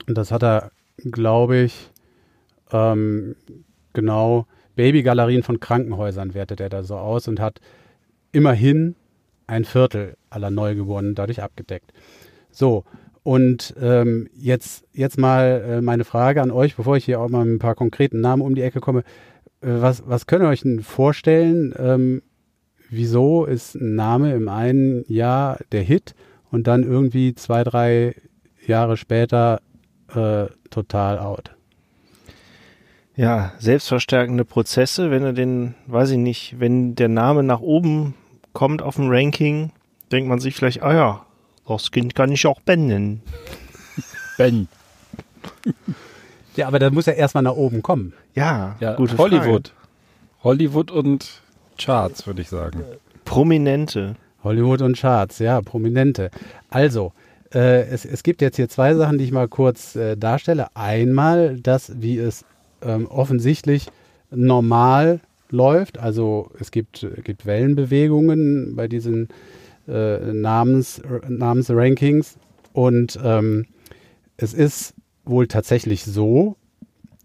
Und das hat er, glaube ich, ähm, genau Babygalerien von Krankenhäusern wertet er da so aus und hat immerhin ein Viertel aller Neugeborenen dadurch abgedeckt. So, und ähm, jetzt, jetzt mal äh, meine Frage an euch, bevor ich hier auch mal mit ein paar konkreten Namen um die Ecke komme. Äh, was, was könnt ihr euch denn vorstellen? Ähm, wieso ist ein Name im einen Jahr der Hit und dann irgendwie zwei, drei Jahre später äh, total out? Ja, selbstverstärkende Prozesse, wenn er den, weiß ich nicht, wenn der Name nach oben kommt auf dem Ranking, denkt man sich vielleicht, ah ja, das Kind kann ich auch Ben nennen. Ben. Ja, aber da muss er erstmal nach oben kommen. Ja, Ja, gute Hollywood. Hollywood und Charts, würde ich sagen. Frage. Prominente. Hollywood und Charts, ja, prominente. Also, äh, es, es gibt jetzt hier zwei Sachen, die ich mal kurz äh, darstelle. Einmal das, wie es ähm, offensichtlich normal läuft. Also es gibt, gibt Wellenbewegungen bei diesen äh, Namens, Namensrankings. Und ähm, es ist wohl tatsächlich so,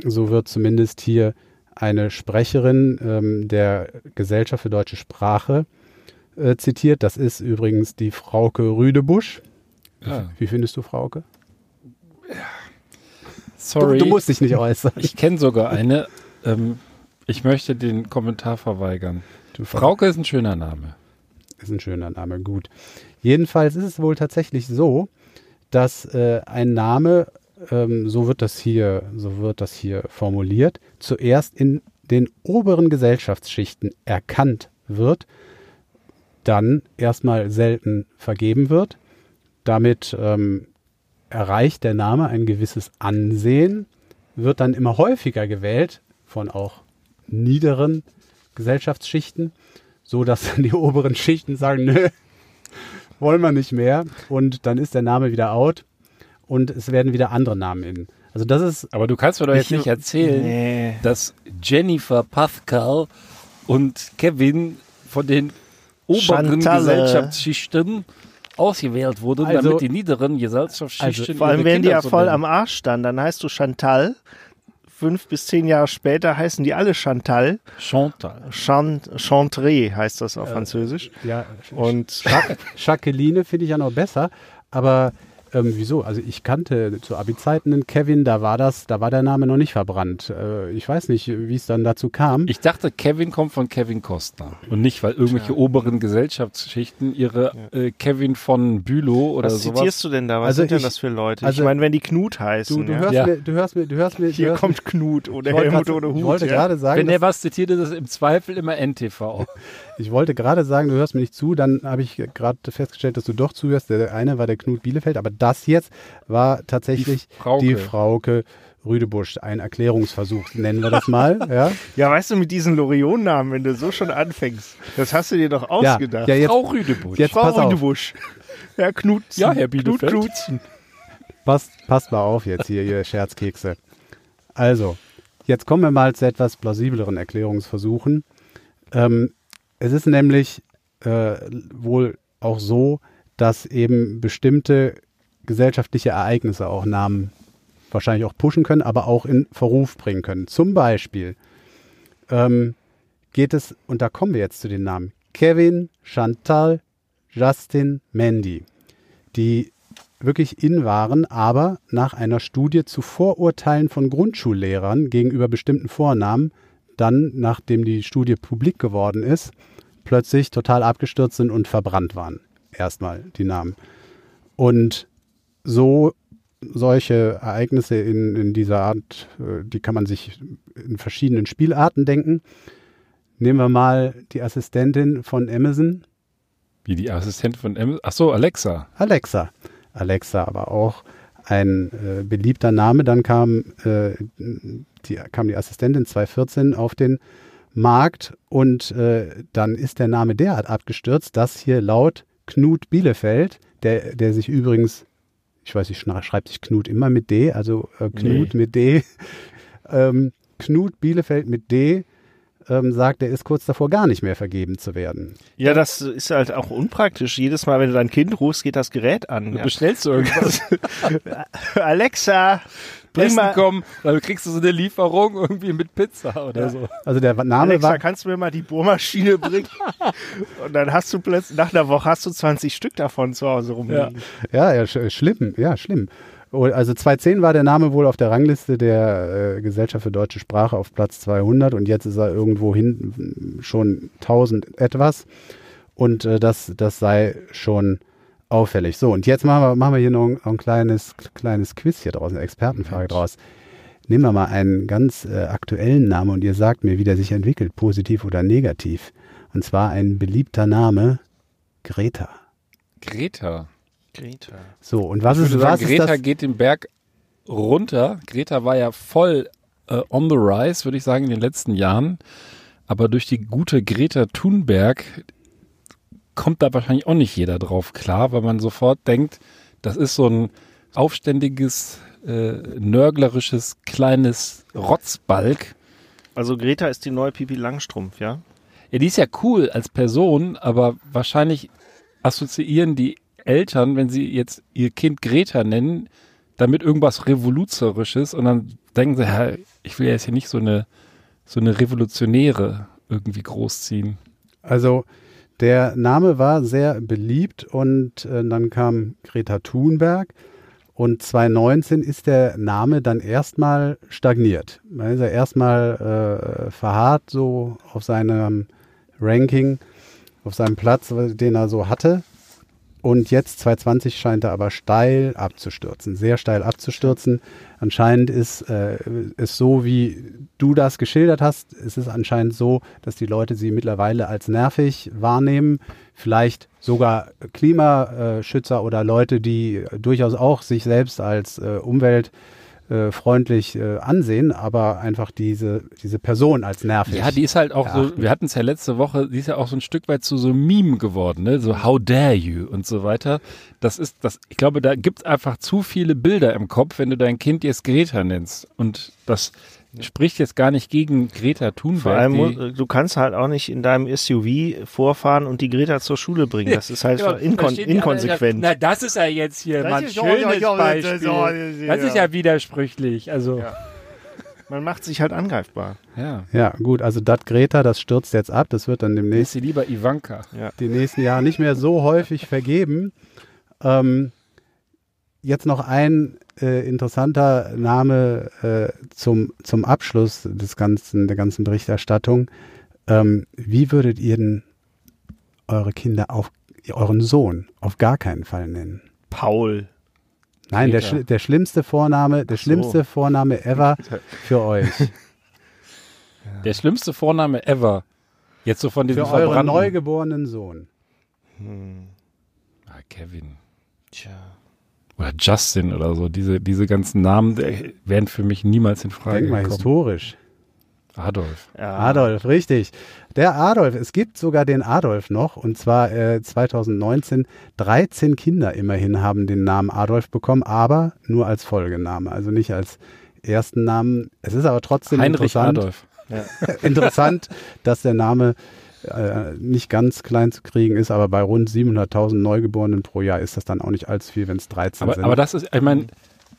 so wird zumindest hier eine Sprecherin ähm, der Gesellschaft für deutsche Sprache äh, zitiert. Das ist übrigens die Frauke Rüdebusch. Ja. Wie findest du Frauke? Sorry. Du, du musst dich nicht äußern. ich kenne sogar eine. Ähm, ich möchte den Kommentar verweigern. Frauke ist ein schöner Name. Ist ein schöner Name, gut. Jedenfalls ist es wohl tatsächlich so, dass äh, ein Name, ähm, so wird das hier, so wird das hier formuliert, zuerst in den oberen Gesellschaftsschichten erkannt wird, dann erstmal selten vergeben wird. Damit ähm, erreicht der Name ein gewisses Ansehen, wird dann immer häufiger gewählt von auch niederen Gesellschaftsschichten, so dass dann [LAUGHS] die oberen Schichten sagen, nö, wollen wir nicht mehr. Und dann ist der Name wieder out und es werden wieder andere Namen in. Also das ist, Aber du kannst mir doch jetzt Ich- nicht erzählen, Nee. dass Jennifer Pascal und Kevin von den oberen Chantalle. Gesellschaftsschichten ausgewählt wurden, Also- damit die niederen Gesellschaftsschichten Also Vor allem werden die ja voll am Arsch dann. Dann heißt du Chantal. Fünf bis zehn Jahre später heißen die alle Chantal. Chantal. Chan Chantre heißt das auf Französisch. ja, Und Jacqueline finde ich ja noch besser, aber ähm, wieso? Also ich kannte zu Abi-Zeiten einen Kevin, da war das, da war der Name noch nicht verbrannt. Äh, ich weiß nicht, wie es dann dazu kam. Ich dachte, Kevin kommt von Kevin Costner. Und nicht, weil irgendwelche oberen Gesellschaftsschichten ihre äh, Kevin von Bülow oder was sowas. zitierst du denn da? Was Also sind denn ich- das für Leute? also- ich meine, wenn die Knut heißen. du, du, ja? hörst Ja. mir, du hörst mir, du hörst mir, Hier hörst kommt Knut oder Helmut grad- oder Hut. Ich wollte ja? gerade sagen, Wenn er was zitiert, ist es im Zweifel immer NTV. [LAUGHS] Ich wollte gerade sagen, du hörst mir nicht zu, dann habe ich gerade festgestellt, dass du doch zuhörst. Der eine war der Knut Bielefeld, aber das jetzt war tatsächlich Die Frauke. die Frauke Rüdebusch, ein Erklärungsversuch, nennen wir das mal. [LAUGHS] Ja, ja weißt du, mit diesen Loriot-Namen, wenn du so schon anfängst, das hast du dir doch ausgedacht. Ja, ja jetzt, Frau Rüdebusch. Jetzt Frau pass Rüdebusch. Herr Knutzen. Ja, Herr Bielefeld. Knut Knutzen. Passt, passt mal auf jetzt hier, ihr Scherzkekse. Also, jetzt kommen wir mal zu etwas plausibleren Erklärungsversuchen. Ähm, es ist nämlich äh, wohl auch so, dass eben bestimmte gesellschaftliche Ereignisse auch Namen wahrscheinlich auch pushen können, aber auch in Verruf bringen können. Zum Beispiel ähm, geht es, und da kommen wir jetzt zu den Namen, Kevin, Chantal, Justin, Mandy, die wirklich in waren, aber nach einer Studie zu Vorurteilen von Grundschullehrern gegenüber bestimmten Vornamen dann, nachdem die Studie publik geworden ist, plötzlich total abgestürzt sind und verbrannt waren. Erstmal die Namen. Und so solche Ereignisse in, in dieser Art, äh, die kann man sich in verschiedenen Spielarten denken. Nehmen wir mal die Assistentin von Amazon. Wie die Assistentin von Amazon? Ach so, Alexa. Alexa. Alexa, aber auch ein äh, beliebter Name. Dann kam, äh, die, kam die Assistentin 2014 auf den Markt und äh, dann ist der Name derart abgestürzt, dass hier laut Knut Bielefeld, der, der sich übrigens, ich weiß nicht, schreibt sich Knut immer mit D, also äh, Knut Nee. mit D, [LAUGHS] ähm, Knut Bielefeld mit D, ähm, sagt, er ist kurz davor, gar nicht mehr vergeben zu werden. Ja, das ist halt auch unpraktisch. Jedes Mal, wenn du dein Kind rufst, geht das Gerät an. Ja. Bestellst du irgendwas? [LAUGHS] Alexa, Essen mal, kommen, dann kriegst du so eine Lieferung irgendwie mit Pizza oder so. Also der Name Alexa, war, kannst du mir mal die Bohrmaschine bringen? [LAUGHS] Und dann hast du plötzlich, nach einer Woche hast du 20 Stück davon zu Hause rumliegen. Ja, ja, sch schlimm, ja, schlimm. Oh, Also 2010 war der Name wohl auf der Rangliste der äh, Gesellschaft für deutsche Sprache auf Platz 200 und jetzt ist er irgendwo hinten schon 1000 etwas und äh, das, das sei schon auffällig. So, und jetzt machen wir, machen wir hier noch ein, ein kleines, kleines Quiz hier draus, eine Expertenfrage draus. Nehmen wir mal einen ganz äh, aktuellen Namen und ihr sagt mir, wie der sich entwickelt, positiv oder negativ. Und zwar ein beliebter Name, Greta. Greta. Greta. So, und was ist, was sagen, ist Greta das? geht den Berg runter. Greta war ja voll äh, on the rise, würde ich sagen, in den letzten Jahren. Aber durch die gute Greta Thunberg kommt da wahrscheinlich auch nicht jeder drauf klar, weil man sofort denkt, das ist so ein aufständiges, äh, nörglerisches, kleines Rotzbalg. Also Greta ist die neue Pipi Langstrumpf, ja? Ja, die ist ja cool als Person, aber wahrscheinlich assoziieren die Eltern, wenn sie jetzt ihr Kind Greta nennen, damit irgendwas Revoluzerisches und dann denken sie, ja, ich will ja jetzt hier nicht so eine, so eine Revolutionäre irgendwie großziehen. Also der Name war sehr beliebt und äh, dann kam Greta Thunberg und 2019 ist der Name dann erstmal stagniert. Da ist er erstmal äh, verharrt so auf seinem Ranking, auf seinem Platz, den er so hatte. Und jetzt 2020 scheint er aber steil abzustürzen, sehr steil abzustürzen. Anscheinend ist äh, es so, wie du das geschildert hast. Es ist anscheinend so, dass die Leute sie mittlerweile als nervig wahrnehmen. Vielleicht sogar Klimaschützer oder Leute, die durchaus auch sich selbst als äh, umweltfreundlich äh, ansehen, aber einfach diese, diese Person als nervig. Ja, die ist halt auch so, erachten. wir hatten es ja letzte Woche, die ist ja auch so ein Stück weit zu so einem Meme geworden, ne? So how dare you und so weiter. Das ist, das, ich glaube, da gibt es einfach zu viele Bilder im Kopf, wenn du dein Kind jetzt Greta nennst. Und das spricht jetzt gar nicht gegen Greta Thunberg. Vor allem, du kannst halt auch nicht in deinem SUV vorfahren und die Greta zur Schule bringen. Das ist halt inkon inkonsequent. Na, das ist ja jetzt hier Das mal ein ist ja- schönes ja, ja, ist Beispiel. ja- Das ist ja widersprüchlich. Also, Ja. Man macht sich halt angreifbar. ja. Ja, gut, also das Greta, das stürzt jetzt ab. Das wird dann Ist demnächst sie lieber Ivanka. die nächsten Jahre nicht mehr so häufig vergeben. Ähm, jetzt noch ein äh, interessanter Name äh, zum, zum Abschluss des ganzen, der ganzen Berichterstattung. Ähm, wie würdet ihr denn eure Kinder auf euren Sohn auf gar keinen Fall nennen? Paul. Nein, der, der schlimmste Vorname, der so. schlimmste Vorname ever [LAUGHS] für euch. [LAUGHS] Der schlimmste Vorname ever. Jetzt so von diesem Für euren neugeborenen Sohn. Ah, Kevin. Tja. Oder Justin oder so. Diese, diese ganzen Namen wären für mich niemals in Frage Denk mal gekommen. historisch. Adolf. Ja. Adolf, richtig. Der Adolf, es gibt sogar den Adolf noch und zwar äh, 2019. 13 Kinder immerhin haben den Namen Adolf bekommen, aber nur als Folgename, also nicht als ersten Namen. Es ist aber trotzdem Heinrich interessant, Adolf. [LAUGHS] interessant, dass der Name äh, nicht ganz klein zu kriegen ist, aber bei rund 700.000 Neugeborenen pro Jahr ist das dann auch nicht allzu viel, wenn es 13 Aber, sind. aber das ist, ich meine,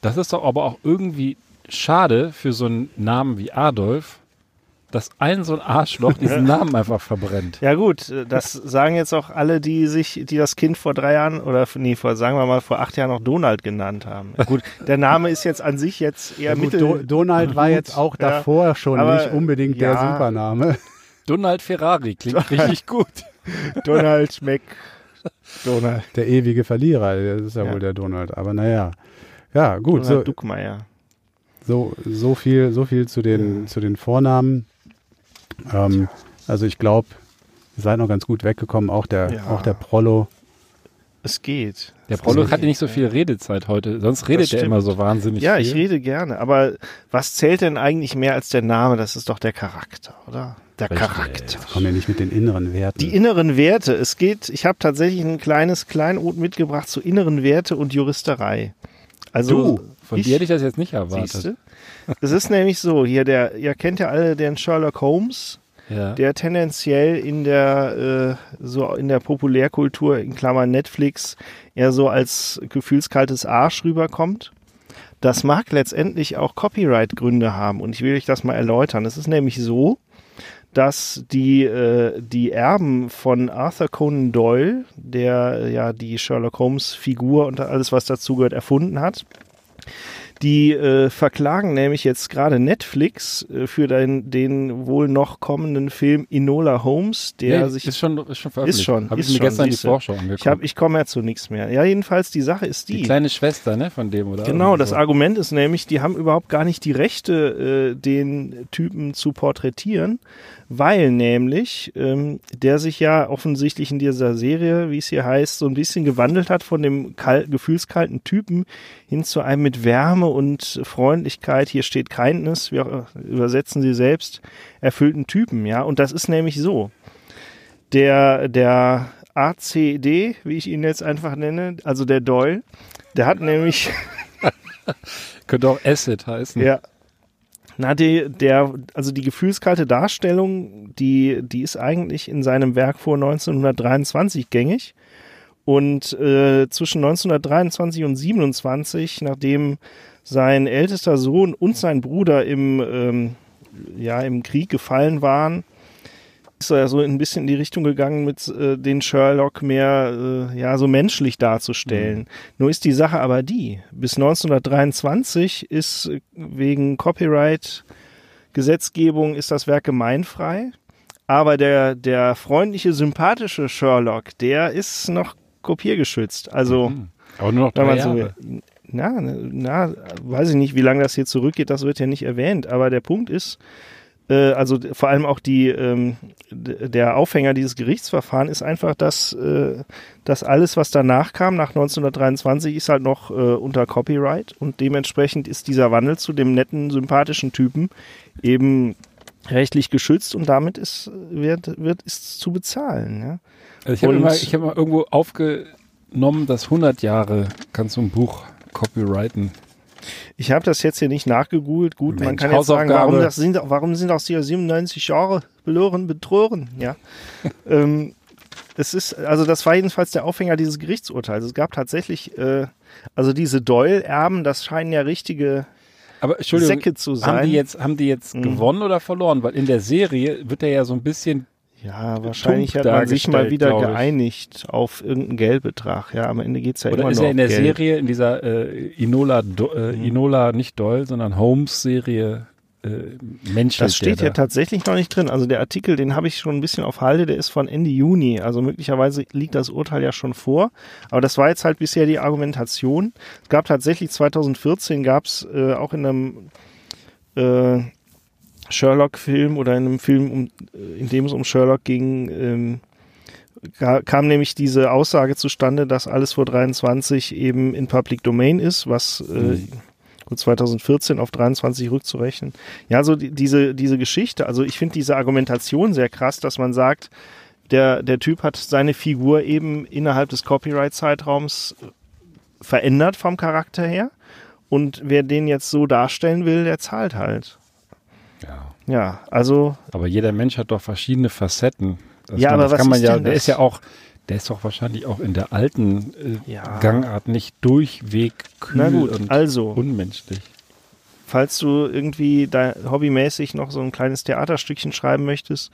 das ist doch aber auch irgendwie schade für so einen Namen wie Adolf, dass ein so ein Arschloch diesen [LAUGHS] Namen einfach verbrennt. Ja gut, äh, das sagen jetzt auch alle, die sich, die das Kind vor drei Jahren oder nee, vor sagen wir mal vor acht Jahren noch Donald genannt haben. Gut, [LAUGHS] der Name ist jetzt an sich jetzt eher ja, gut, mittel. Do Donald war gut, jetzt auch ja. davor schon Aber, nicht unbedingt der ja. Supername. Donald Ferrari klingt richtig [LAUGHS] gut. Donald Mac. [LAUGHS] Donald. Der ewige Verlierer, das ist ja, Ja. wohl der Donald. Aber naja, ja gut, Donald so, Duckmeier. so, so viel, so viel zu den, zu den Vornamen. Ähm, also ich glaube, ihr seid noch ganz gut weggekommen. Auch der, Ja. auch der Prollo. Es geht. Der Prolog hatte nicht so viel Redezeit heute, sonst redet er immer so wahnsinnig Ja, viel. ich rede gerne. Aber was zählt denn eigentlich mehr als der Name? Das ist doch der Charakter, oder? Der Richtig. Charakter. Kommen ja nicht mit den inneren Werten. Die inneren Werte. Es geht, ich habe tatsächlich ein kleines Kleinod mitgebracht zu inneren Werte und Juristerei. Also Du, von dir hätte ich das jetzt nicht erwartet. Siehste? Es ist nämlich so, hier der, ihr kennt ja alle den Sherlock Holmes, Ja. der tendenziell in der äh, so in der Populärkultur in Klammern Netflix eher so als gefühlskaltes Arsch rüberkommt. Das mag letztendlich auch Copyright-Gründe haben und ich will euch das mal erläutern. Es ist nämlich so, dass die, äh, die Erben von Arthur Conan Doyle, der ja die Sherlock Holmes Figur und alles, was dazugehört, erfunden hat, die äh, verklagen nämlich jetzt gerade Netflix äh, für den, den wohl noch kommenden Film Enola Holmes, der Nee, sich ist schon, ist schon veröffentlicht. ist schon, Habe ich mir schon, gestern die siehste. Vorschau angeguckt. ich habe ich komme ja zu nichts mehr. Ja, jedenfalls die Sache ist die die. kleine Schwester, ne, von dem, oder? Genau, das so. Argument ist nämlich, die haben überhaupt gar nicht die Rechte, äh, den Typen zu porträtieren, weil nämlich ähm, der sich ja offensichtlich in dieser Serie, wie es hier heißt, so ein bisschen gewandelt hat von dem kal gefühlskalten Typen hin zu einem mit Wärme und Freundlichkeit, hier steht Kindness, wir äh, übersetzen sie selbst, erfüllten Typen, ja. Und das ist nämlich so. Der, der ACD, wie ich ihn jetzt einfach nenne, also der Doyle, der hat nämlich [LAUGHS] Könnte auch Acid heißen. Ja. Na, die, der, also die gefühlskalte Darstellung, die, die ist eigentlich in seinem Werk vor 1923 gängig. Und äh, zwischen 1923 und 27, nachdem sein ältester Sohn und sein Bruder im, ähm, ja, im Krieg gefallen waren, ist er so ein bisschen in die Richtung gegangen, mit äh, den Sherlock mehr äh, ja so menschlich darzustellen. Nur ist die Sache aber die: Bis 1923 ist äh, wegen Copyright Gesetzgebung ist das Werk gemeinfrei, aber der der freundliche, sympathische Sherlock, der ist noch kopiergeschützt. Also Mhm. Aber nur noch drei so Jahre. will. Na, na, weiß ich nicht, wie lange das hier zurückgeht, das wird ja nicht erwähnt. Aber der Punkt ist, äh, also vor allem auch die, ähm, der Aufhänger dieses Gerichtsverfahrens ist einfach, dass, äh, dass alles, was danach kam, nach 1923, ist halt noch äh, unter Copyright und dementsprechend ist dieser Wandel zu dem netten, sympathischen Typen eben rechtlich geschützt und damit ist, wird, wird ist zu bezahlen. Ja? Also ich habe mal, ich hab mal irgendwo aufgenommen, dass 100 Jahre kannst du ein Buch copyrighten. Ich habe das jetzt hier nicht nachgegoogelt. Gut, man Mensch, kann jetzt sagen, warum, das sind, warum sind das hier 97 Jahre verloren, betrogen? Ja. [LAUGHS] ähm, es ist, also das war jedenfalls der Aufhänger dieses Gerichtsurteils. Es gab tatsächlich, äh, also diese Doyle-Erben, das scheinen ja richtige Aber Säcke zu sein. haben die jetzt, haben die jetzt Mhm. gewonnen oder verloren? Weil in der Serie wird er ja so ein bisschen, ja, wahrscheinlich hat man sich mal wieder geeinigt auf irgendeinen Geldbetrag. Ja, am Ende geht's ja oder immer ist noch er in der Geld. Serie, in dieser äh, Inola, Do, äh, Mhm. Inola, nicht Doyle, sondern Holmes-Serie äh, menschelt Das steht ja da. tatsächlich noch nicht drin. Also der Artikel, den habe ich schon ein bisschen auf Halde, der ist von Ende Juni. Also möglicherweise liegt das Urteil ja schon vor. Aber das war jetzt halt bisher die Argumentation. Es gab tatsächlich 2014 gab es äh, auch in einem äh, Sherlock-Film oder in einem Film, um, äh, in dem es um Sherlock ging, ähm, kam nämlich diese Aussage zustande, dass alles vor 23 eben in Public Domain ist, was äh, mhm. 2014 auf 23 rückzurechnen. Ja, so die, diese, diese Geschichte, also ich finde diese Argumentation sehr krass, dass man sagt, der, der Typ hat seine Figur eben innerhalb des Copyright-Zeitraums verändert vom Charakter her. Und wer den jetzt so darstellen will, der zahlt halt. Ja. Ja, also. Aber jeder Mensch hat doch verschiedene Facetten. Das ja, man, aber was kann man ist ja, denn der das? ist ja auch, der ist doch wahrscheinlich auch in der alten äh, Ja. Gangart nicht durchweg kühl Na gut, und also. unmenschlich. falls du irgendwie da hobbymäßig noch so ein kleines Theaterstückchen schreiben möchtest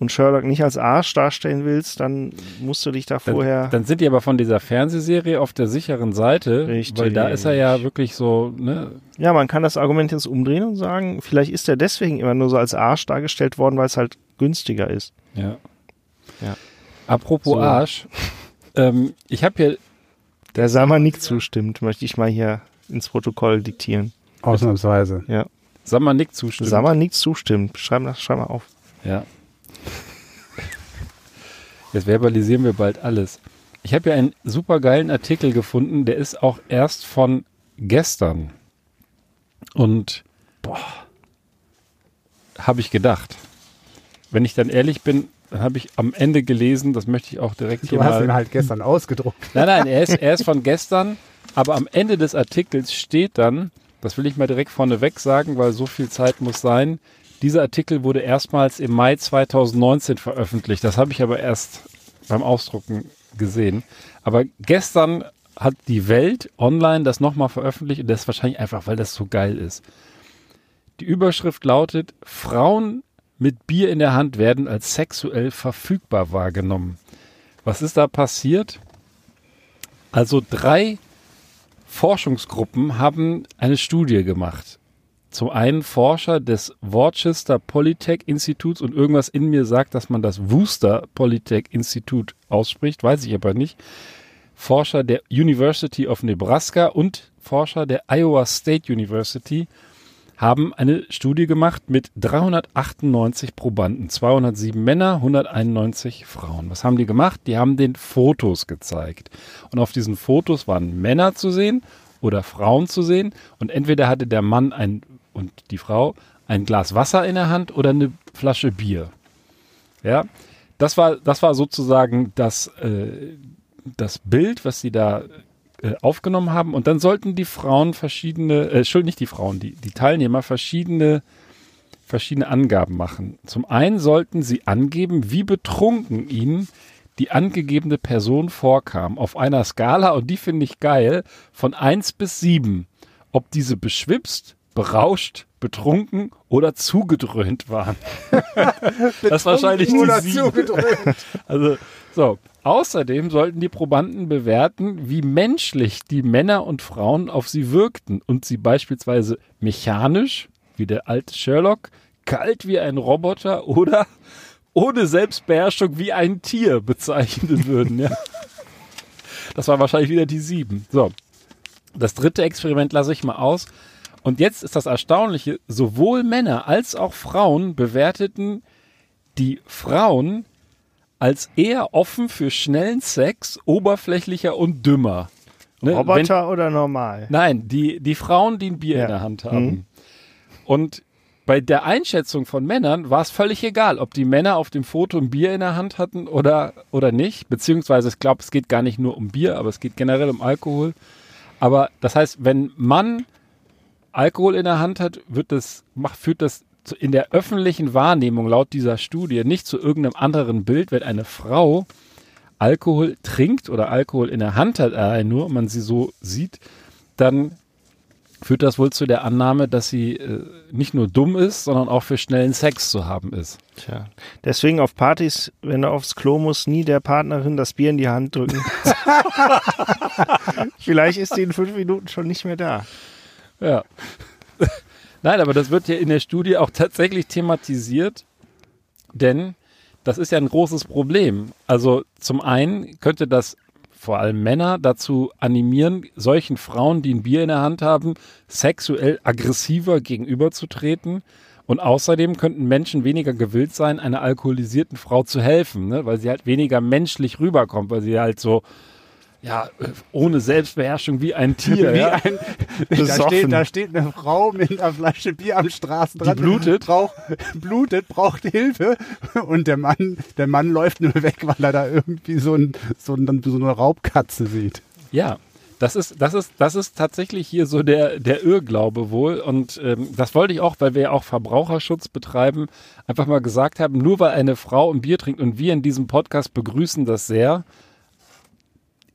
und Sherlock nicht als Arsch darstellen willst, dann musst du dich da Dann, vorher. dann sind die aber von dieser Fernsehserie auf der sicheren Seite, Richtig. weil da ist er ja wirklich so, ne, ja, man kann das Argument jetzt umdrehen und sagen, vielleicht ist er deswegen immer nur so als Arsch dargestellt worden, weil es halt günstiger ist. ja. Ja. Apropos So. Arsch, [LAUGHS] ähm, ich habe hier, Der Samanik zustimmt, möchte ich mal hier ins Protokoll diktieren. Ausnahmsweise. Ja. sag mal Nick zustimmt. Samanik zustimmt. Schreib, das, schreib mal auf. Ja. Jetzt verbalisieren wir bald alles. Ich habe ja einen super geilen Artikel gefunden, der ist auch erst von gestern. Und boah, habe ich gedacht. Wenn ich dann ehrlich bin, dann habe ich am Ende gelesen, das möchte ich auch direkt hier Du hast mal ihn halt gestern ausgedruckt. [LAUGHS] Nein, nein, er ist, er ist von gestern, aber am Ende des Artikels steht dann, das will ich mal direkt vorneweg sagen, weil so viel Zeit muss sein, dieser Artikel wurde erstmals im Mai 2019 veröffentlicht. Das habe ich aber erst beim Ausdrucken gesehen. Aber gestern hat die Welt online das nochmal veröffentlicht und das ist wahrscheinlich einfach, weil das so geil ist. Die Überschrift lautet, Frauen mit Bier in der Hand werden als sexuell verfügbar wahrgenommen. Was ist da passiert? Also drei Forschungsgruppen haben eine Studie gemacht. Zum einen Forscher des Worcester Polytech Instituts und irgendwas in mir sagt, dass man das Worcester Polytech Institut ausspricht, weiß ich aber nicht. Forscher der University of Nebraska und Forscher der Iowa State University haben eine Studie gemacht mit 398 Probanden, 207 Männer, 191 Frauen. Was haben die gemacht? Die haben den Fotos gezeigt. Und auf diesen Fotos waren Männer zu sehen oder Frauen zu sehen. Und entweder hatte der Mann ein, und die Frau ein Glas Wasser in der Hand oder eine Flasche Bier. Ja, das war, das war sozusagen das, äh, das Bild, was sie da äh, aufgenommen haben. Und dann sollten die Frauen verschiedene, äh, Entschuldigung, nicht die Frauen, die, die Teilnehmer verschiedene, verschiedene Angaben machen. Zum einen sollten sie angeben, wie betrunken ihnen die angegebene Person vorkam. Auf einer Skala, und die finde ich geil, von 1 bis 7. Ob diese beschwipst, berauscht, betrunken oder zugedröhnt waren. [LAUGHS] das ist wahrscheinlich die Oder sieben. zugedrückt. [LAUGHS] Also, so. Außerdem sollten die Probanden bewerten, wie menschlich die Männer und Frauen auf sie wirkten und sie beispielsweise mechanisch, wie der alte Sherlock, kalt wie ein Roboter oder ohne Selbstbeherrschung wie ein Tier bezeichnen würden. Ja. Das war wahrscheinlich wieder die sieben. So. Das dritte Experiment lasse ich mal aus. Und jetzt ist das Erstaunliche, sowohl Männer als auch Frauen bewerteten die Frauen als eher offen für schnellen Sex, oberflächlicher und dümmer. Ne, wenn- Roboter oder normal? Nein, die, die Frauen, die ein Bier Ja. in der Hand haben. Mhm. Und bei der Einschätzung von Männern war es völlig egal, ob die Männer auf dem Foto ein Bier in der Hand hatten oder, oder nicht. Beziehungsweise, ich glaube, es geht gar nicht nur um Bier, aber es geht generell um Alkohol. Aber das heißt, wenn Mann Alkohol in der Hand hat, wird das, macht, führt das zu, in der öffentlichen Wahrnehmung laut dieser Studie nicht zu irgendeinem anderen Bild, wenn eine Frau Alkohol trinkt oder Alkohol in der Hand hat, äh, nur man sie so sieht, dann führt das wohl zu der Annahme, dass sie äh, nicht nur dumm ist, sondern auch für schnellen Sex zu haben ist. Tja. Deswegen auf Partys, wenn du aufs Klo musst, nie der Partnerin das Bier in die Hand drücken. [LAUGHS] Vielleicht ist die in fünf Minuten schon nicht mehr da. Ja. Nein, aber das wird ja in der Studie auch tatsächlich thematisiert, denn das ist ja ein großes Problem. Also zum einen könnte das vor allem Männer dazu animieren, solchen Frauen, die ein Bier in der Hand haben, sexuell aggressiver gegenüberzutreten. Und außerdem könnten Menschen weniger gewillt sein, einer alkoholisierten Frau zu helfen, ne? weil sie halt weniger menschlich rüberkommt, weil sie halt so ja, ohne Selbstbeherrschung wie ein Tier. wie ja. ein, [LAUGHS] da, steht, da steht eine Frau mit einer Flasche Bier am Straßenrand. Die blutet. Braucht, blutet, braucht Hilfe. Und der Mann, der Mann läuft nur weg, weil er da irgendwie so, ein, so, ein, so eine Raubkatze sieht. Ja, das ist, das ist, das ist tatsächlich hier so der, der Irrglaube wohl. Und ähm, das wollte ich auch, weil wir ja auch Verbraucherschutz betreiben, einfach mal gesagt haben, nur weil eine Frau ein Bier trinkt und wir in diesem Podcast begrüßen das sehr,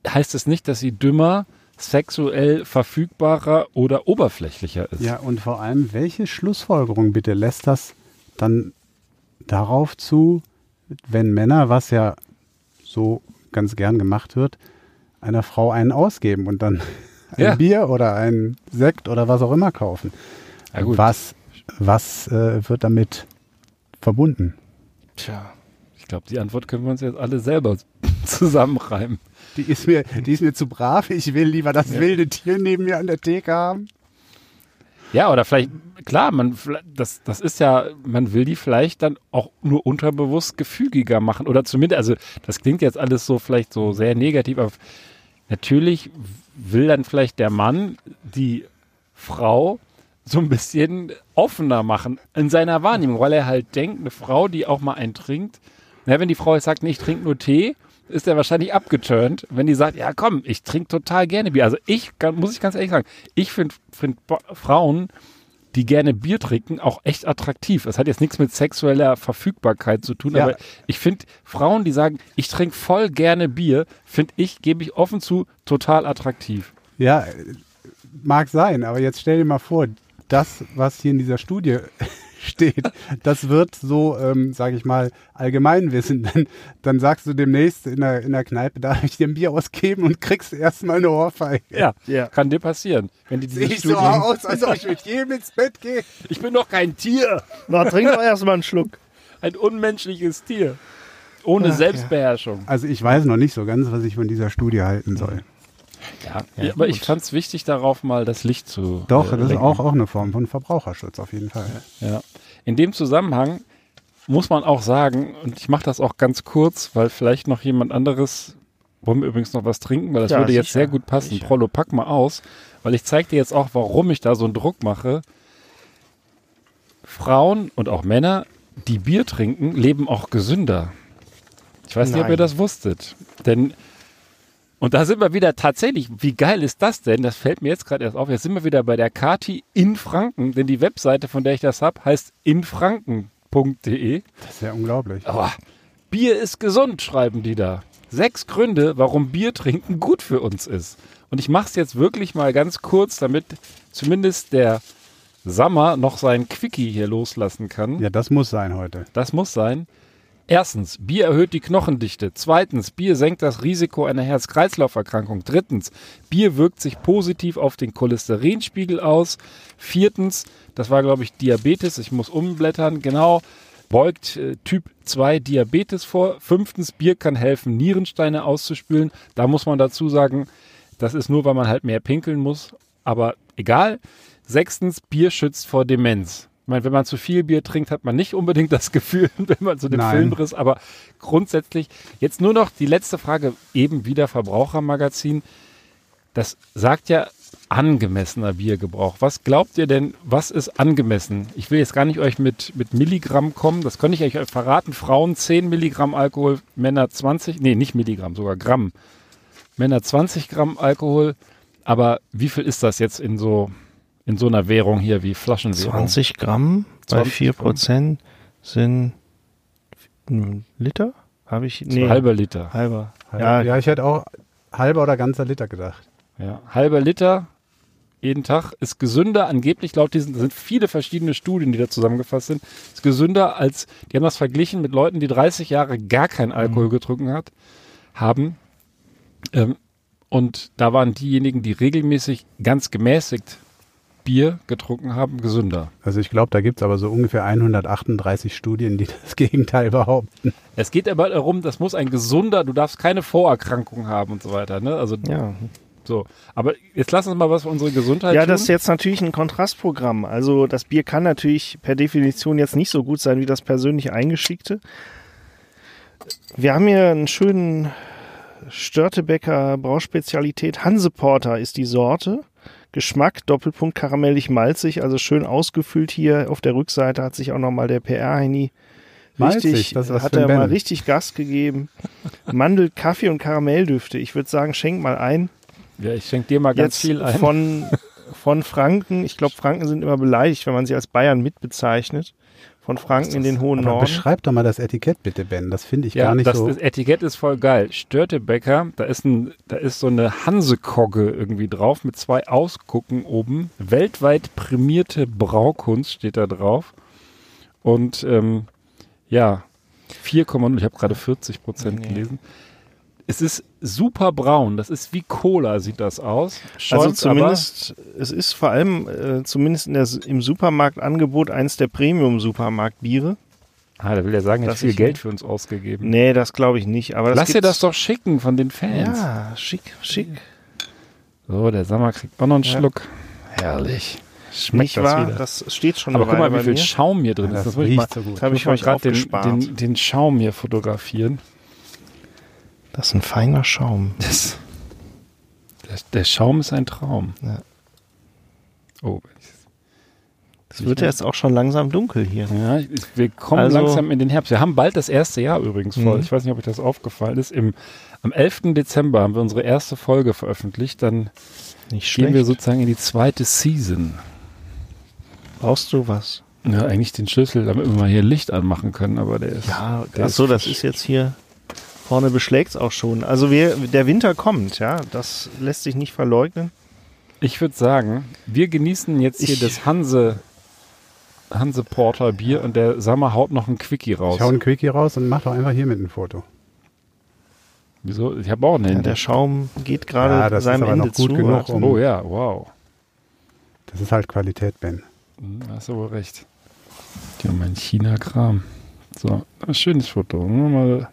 heißt es nicht, dass sie dümmer, sexuell verfügbarer oder oberflächlicher ist. Ja, und vor allem, welche Schlussfolgerung bitte lässt das dann darauf zu, wenn Männer, was ja so ganz gern gemacht wird, einer Frau einen ausgeben und dann [LAUGHS] ein Ja. Bier oder ein Sekt oder was auch immer kaufen. Ja. Was, was äh, wird damit verbunden? Tja, ich glaube, die Antwort können wir uns jetzt alle selber [LAUGHS] zusammenreimen. Die ist mir, die ist mir zu brav. Ich will lieber das wilde Tier neben mir an der Theke haben. Ja, oder vielleicht, klar, man, das, das ist ja, man will die vielleicht dann auch nur unterbewusst gefügiger machen. Oder zumindest, also das klingt jetzt alles so vielleicht so sehr negativ, aber natürlich will dann vielleicht der Mann die Frau so ein bisschen offener machen in seiner Wahrnehmung, weil er halt denkt, eine Frau, die auch mal einen trinkt, na, wenn die Frau jetzt sagt, nee, ich trinke nur Tee, ist er wahrscheinlich abgeturnt, wenn die sagt, ja komm, ich trinke total gerne Bier. Also ich, kann- muss ich ganz ehrlich sagen, ich finde find Frauen, die gerne Bier trinken, auch echt attraktiv. Es hat jetzt nichts mit sexueller Verfügbarkeit zu tun, Ja. aber ich finde Frauen, die sagen, ich trinke voll gerne Bier, finde ich, gebe ich offen zu, total attraktiv. Ja, mag sein, aber jetzt stell dir mal vor, das, was hier in dieser Studie steht, das wird so, ähm, sage ich mal, Allgemeinwissen. [LAUGHS] Dann, dann sagst du demnächst in der, in der Kneipe, darf ich dir ein Bier ausgeben und kriegst erstmal eine Ohrfeige. Ja, Ja. kann dir passieren. Wenn die Sehe ich so aus, als ob ich mit jedem ins Bett gehe. ich bin doch kein Tier, Na, trink doch erstmal einen Schluck. ein unmenschliches Tier. Ohne Selbstbeherrschung. Also ich weiß noch nicht so ganz, was ich von dieser Studie halten soll. Ja, Ja, aber gut. ich fand es wichtig, darauf mal das Licht zu. Doch, äh, das ist auch, auch eine Form von Verbraucherschutz auf jeden Fall. Ja. In dem Zusammenhang muss man auch sagen, und ich mache das auch ganz kurz, weil vielleicht noch jemand anderes, wollen wir übrigens noch was trinken, weil das Ja, würde jetzt sicher, sehr gut passen. sicher. Prollo, pack mal aus, weil ich zeige dir jetzt auch, warum ich da so einen Druck mache. Frauen und auch Männer, die Bier trinken, leben auch gesünder. Ich weiß nicht, ob Nein. ihr das wusstet. Denn, und da sind wir wieder tatsächlich, wie geil ist das denn? Das fällt mir jetzt gerade erst auf. Jetzt sind wir wieder bei der Kati in Franken, denn die Webseite, von der ich das habe, heißt infranken.de. Das ist ja unglaublich. Aber Bier ist gesund, schreiben die da. Sechs Gründe, warum Bier trinken gut für uns ist. Und ich mache es jetzt wirklich mal ganz kurz, damit zumindest der Sammer noch seinen Quickie hier loslassen kann. Ja, das muss sein heute. Das muss sein. Erstens, Bier erhöht die Knochendichte. Zweitens, Bier senkt das Risiko einer Herz-Kreislauf-Erkrankung. Drittens, Bier wirkt sich positiv auf den Cholesterinspiegel aus. Viertens, das war glaube ich Diabetes, ich muss umblättern, genau, beugt äh, Typ 2 Diabetes vor. Fünftens, Bier kann helfen, Nierensteine auszuspülen. Da muss man dazu sagen, das ist nur, weil man halt mehr pinkeln muss, aber egal. Sechstens, Bier schützt vor Demenz. Ich meine, wenn man zu viel Bier trinkt, hat man nicht unbedingt das Gefühl, [LAUGHS] wenn man so den Nein. Filmriss, aber grundsätzlich, jetzt nur noch die letzte Frage, eben wieder Verbrauchermagazin. Das sagt ja angemessener Biergebrauch. Was glaubt ihr denn, was ist angemessen? Ich will jetzt gar nicht euch mit, mit Milligramm kommen, das könnte ich euch verraten. Frauen 10 Milligramm Alkohol, Männer 20, nee, nicht Milligramm, sogar Gramm. Männer 20 Gramm Alkohol, aber wie viel ist das jetzt in so, in so einer Währung hier wie Flaschenwährung? 20 Gramm bei 20 4 Prozent sind ein Liter? Habe ich? So halber Liter. Halber. Ja, Ja, ich hätte auch halber oder ganzer Liter gedacht. Ja, halber Liter jeden Tag ist gesünder, angeblich laut diesen, das sind viele verschiedene Studien, die da zusammengefasst sind, ist gesünder als, die haben das verglichen mit Leuten, die 30 Jahre gar keinen Alkohol Mhm. getrunken hat, haben. Ähm, und da waren diejenigen, die regelmäßig ganz gemäßigt Bier getrunken haben, gesünder. Also ich glaube, da gibt es aber so ungefähr 138 Studien, die [LAUGHS] das Gegenteil behaupten. Es geht aber darum, das muss ein gesunder, du darfst keine Vorerkrankung haben und so weiter. Ne? Also ja. So, aber jetzt lass uns mal was für unsere Gesundheit Ja, tun. das ist jetzt natürlich ein Kontrastprogramm. Also das Bier kann natürlich per Definition jetzt nicht so gut sein wie das persönlich eingeschickte. Wir haben hier einen schönen Störtebecker Brauspezialität. Hanseporter ist die Sorte. Geschmack, Doppelpunkt karamellig malzig, also schön ausgefüllt hier. Auf der Rückseite hat sich auch nochmal der PR-Heini Malzig, richtig, das ist was hat er mal richtig Gas gegeben. Mandel, Kaffee und Karamelldüfte. Ich würde sagen, schenk mal ein. ja, ich schenke dir mal ganz Jetzt viel ein. von, von Franken. Ich glaube, Franken sind immer beleidigt, wenn man sie als Bayern mitbezeichnet. Von Franken in den hohen Norden. beschreib doch mal das Etikett bitte, Ben. Das finde ich ja, gar nicht das, so. das Etikett ist voll geil. Störtebecker, da ist ein, da ist so eine Hansekogge irgendwie drauf mit zwei Ausgucken oben. Weltweit prämierte Braukunst steht da drauf. Und ähm, ja, 4,0, ich habe gerade 40 Prozent Nee. gelesen. Es ist super braun, das ist wie Cola, sieht das aus. Also Schäumt zumindest, es ist vor allem äh, zumindest in der, im Supermarktangebot eins der Premium-Supermarktbiere. Ah, da will er sagen, er hat viel ich- Geld für uns ausgegeben. Nee, das glaube ich nicht. Aber Lass dir das doch schicken von den Fans. Ja, schick, schick. So, der Sammer kriegt auch noch einen Ja. Schluck. Herrlich. Schmeckt das wahr? wieder. Das steht schon Aber guck mal, wie viel mir. Schaum hier drin ist. das Das ich mal, riecht so gut. Das habe ich mal euch gerade den, den, den Schaum hier fotografieren. Das ist ein feiner Schaum. Das, der, der Schaum ist ein Traum. Ja. Oh, Es wird jetzt auch schon langsam dunkel hier. ja, wir kommen Also- langsam in den Herbst. Wir haben bald das erste Jahr übrigens voll. Mhm. Ich weiß nicht, ob euch das aufgefallen ist. Im, am 11. Dezember haben wir unsere erste Folge veröffentlicht. Dann gehen wir sozusagen in die zweite Season. Brauchst du was? Ja, eigentlich den Schlüssel, damit wir mal hier Licht anmachen können, aber der ist. Ja, der ach so, das ist jetzt hier vorne beschlägt auch schon. Also wir, der Winter kommt, ja, das lässt sich nicht verleugnen. Ich würde sagen, wir genießen jetzt hier Ich- das Hanse, Hanse Porter Bier und der Sammer haut noch ein Quickie raus. Ich hau einen Quickie raus und mach doch einfach hier mit ein Foto. Wieso? Ich habe auch einen Ja, der Schaum geht gerade Ja, das ist seinem aber noch Ende gut zu. genug, um- oh ja, wow. Das ist halt Qualität, Ben. Hm, Hast du wohl recht. Ja, mein China-Kram. So, ein schönes Foto. Mal-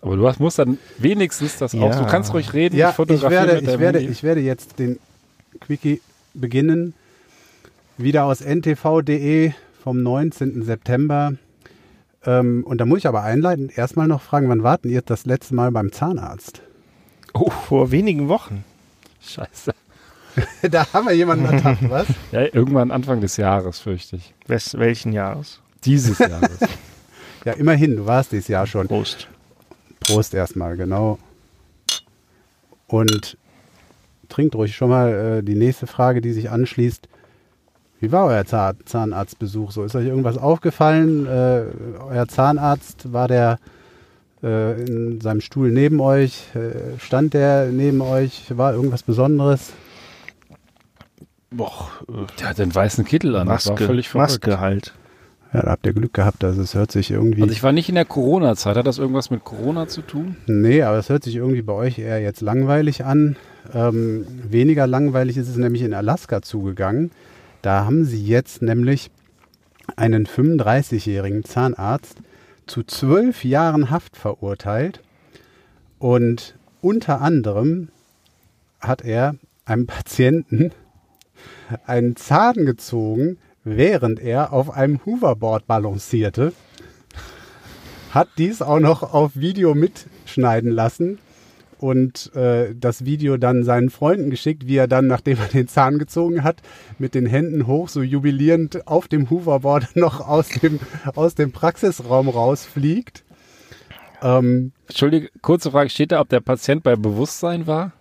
Aber du hast, musst dann wenigstens das Ja. auch. Du kannst ruhig reden. Ja, ich fotografiere werde, mit ich, werde, Handy. ich werde jetzt den Quickie beginnen. Wieder aus ntv.de vom 19. September. Ähm, und da muss ich aber einleiten, erstmal noch fragen, wann warten ihr das letzte Mal beim Zahnarzt? oh, Vor wenigen Wochen. scheiße. [LAUGHS] da haben wir jemanden ertappt, [LAUGHS] was? Ja, irgendwann Anfang des Jahres, fürchte ich. Wes welchen Jahres? Dieses Jahres. [LAUGHS] Ja, immerhin, du warst dieses Jahr schon. Prost. Prost erstmal, genau. Und trinkt ruhig schon mal äh, die nächste Frage, die sich anschließt. Wie war euer Zahn Zahnarztbesuch so? Ist euch irgendwas aufgefallen? Äh, euer Zahnarzt, war der äh, in seinem Stuhl neben euch? Äh, stand der neben euch? War irgendwas Besonderes? Boah, Der hat den weißen Kittel an. das war Maske, völlig verrückt. Maske halt. Ja, da habt ihr Glück gehabt. Also es hört sich irgendwie... Also ich war nicht in der Corona-Zeit. Hat das irgendwas mit Corona zu tun? Nee, aber es hört sich irgendwie bei euch eher jetzt langweilig an. Ähm, weniger langweilig ist es nämlich in Alaska zugegangen. Da haben sie jetzt nämlich einen 35-jährigen Zahnarzt zu zwölf Jahren Haft verurteilt. Und unter anderem hat er einem Patienten einen Zahn gezogen, während er auf einem Hoverboard balancierte hat dies auch noch auf Video mitschneiden lassen und äh, das Video dann seinen Freunden geschickt, wie er dann, nachdem er den Zahn gezogen hat, mit den Händen hoch, so jubilierend auf dem Hoverboard [LAUGHS] noch aus dem, aus dem Praxisraum rausfliegt. Ähm, Entschuldige, kurze Frage. Steht da, ob der Patient bei Bewusstsein war?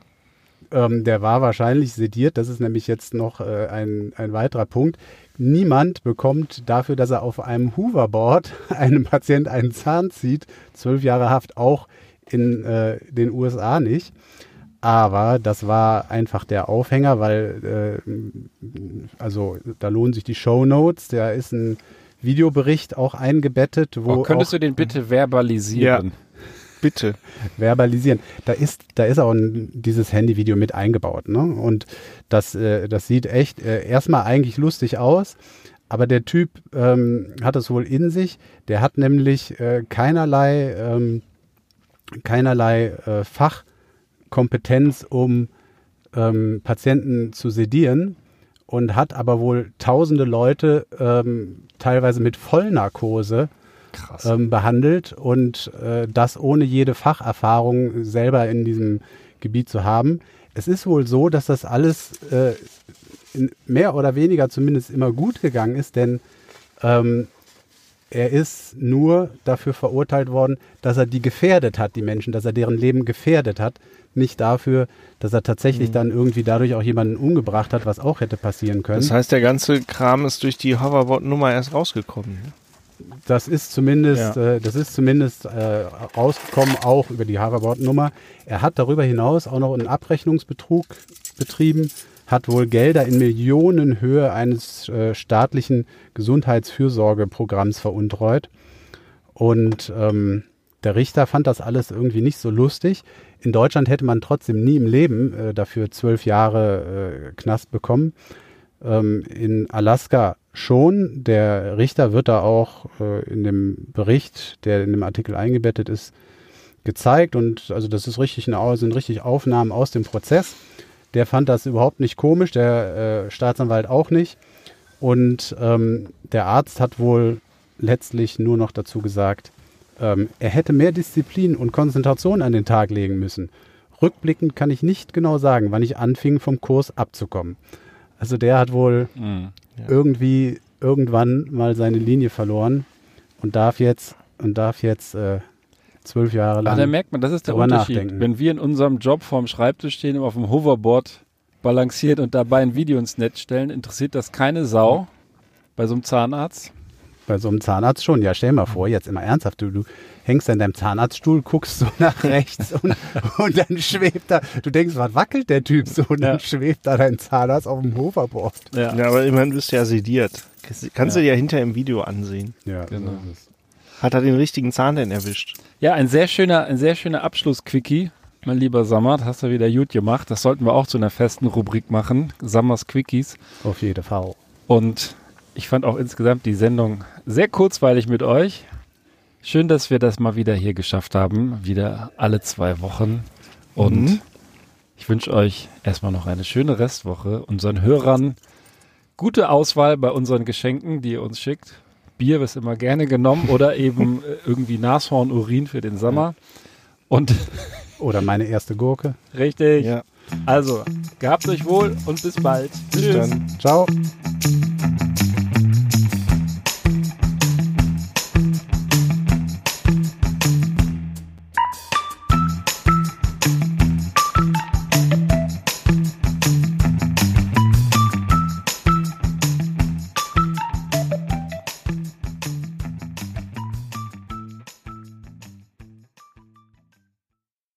Ähm, der war wahrscheinlich sediert. Das ist nämlich jetzt noch äh, ein, ein weiterer Punkt. Niemand bekommt dafür, dass er auf einem Hoverboard [LAUGHS] einem Patient einen Zahn zieht, zwölf Jahre Haft, auch in äh, den USA nicht. Aber das war einfach der Aufhänger, weil äh, also da lohnen sich die Show Notes. Da ist ein Videobericht auch eingebettet, wo Oh, könntest auch du den bitte verbalisieren? Bitte. verbalisieren. Da ist, da ist auch ein, dieses Handyvideo mit eingebaut. Ne? Und das, äh, das sieht echt äh, erstmal eigentlich lustig aus. Aber der Typ ähm, hat es wohl in sich. Der hat nämlich äh, keinerlei, ähm, keinerlei äh, Fachkompetenz, um ähm, Patienten zu sedieren und hat aber wohl tausende Leute ähm, teilweise mit Vollnarkose ähm, behandelt und äh, das ohne jede Facherfahrung selber in diesem Gebiet zu haben. Es ist wohl so, dass das alles äh, mehr oder weniger zumindest immer gut gegangen ist, denn ähm, er ist nur dafür verurteilt worden, dass er die gefährdet hat, die Menschen, dass er deren Leben gefährdet hat, nicht dafür, dass er tatsächlich mhm. dann irgendwie dadurch auch jemanden umgebracht hat, was auch hätte passieren können. Das heißt, der ganze Kram ist durch die Hoverboard-Nummer erst rausgekommen. Ne? Das ist zumindest, ja. äh, das ist zumindest äh, rausgekommen, auch über die Hoverboard-Nummer. Er hat darüber hinaus auch noch einen Abrechnungsbetrug betrieben, hat wohl Gelder in Millionenhöhe eines äh, staatlichen Gesundheitsfürsorgeprogramms veruntreut. Und ähm, der Richter fand das alles irgendwie nicht so lustig. In Deutschland hätte man trotzdem nie im Leben äh, dafür zwölf Jahre äh, Knast bekommen. Ähm, in Alaska schon. Der Richter wird da auch äh, in dem Bericht, der in dem Artikel eingebettet ist, gezeigt. Und also das ist richtig eine, sind richtig Aufnahmen aus dem Prozess. Der fand das überhaupt nicht komisch, der äh, Staatsanwalt auch nicht. Und ähm, der Arzt hat wohl letztlich nur noch dazu gesagt, ähm, er hätte mehr Disziplin und Konzentration an den Tag legen müssen. Rückblickend kann ich nicht genau sagen, wann ich anfing, vom Kurs abzukommen. Also der hat wohl mhm, ja. irgendwie irgendwann mal seine Linie verloren und darf jetzt und darf jetzt äh, zwölf Jahre lang. Aber da merkt man, das ist der Unterschied. Nachdenken. Wenn wir in unserem Job vorm Schreibtisch stehen und auf dem Hoverboard balanciert und dabei ein Video ins Netz stellen, interessiert das keine Sau bei so einem Zahnarzt. Bei so einem Zahnarzt schon. Ja, stell mal vor, jetzt immer ernsthaft, du, du hängst in deinem Zahnarztstuhl, guckst so [LAUGHS] nach rechts und, und dann schwebt da, du denkst, was wackelt der Typ so? Und dann ja. schwebt da dein Zahnarzt auf dem Hoverboard. Ja, ja aber immerhin bist du ja sediert. Kannst ja. du dir ja hinter im Video ansehen. Ja, genau. Hat er den richtigen Zahn denn erwischt? Ja, ein sehr schöner, ein sehr schöner Abschluss-Quickie, mein lieber Sammer. Das hast du wieder gut gemacht. Das sollten wir auch zu einer festen Rubrik machen. Sammers Quickies. Auf jeden Fall. Und ich fand auch insgesamt die Sendung sehr kurzweilig mit euch. Schön, dass wir das mal wieder hier geschafft haben. Wieder alle zwei Wochen. Und mhm. ich wünsche euch erstmal noch eine schöne Restwoche. Unseren Hörern gute Auswahl bei unseren Geschenken, die ihr uns schickt. Bier ist immer gerne genommen [LAUGHS] oder eben äh, irgendwie Nashorn, Urin für den Sommer. Und [LAUGHS] oder meine erste Gurke. Richtig. Ja. Also, gehabt euch wohl und bis bald. Bis Tschüss. dann. Ciao.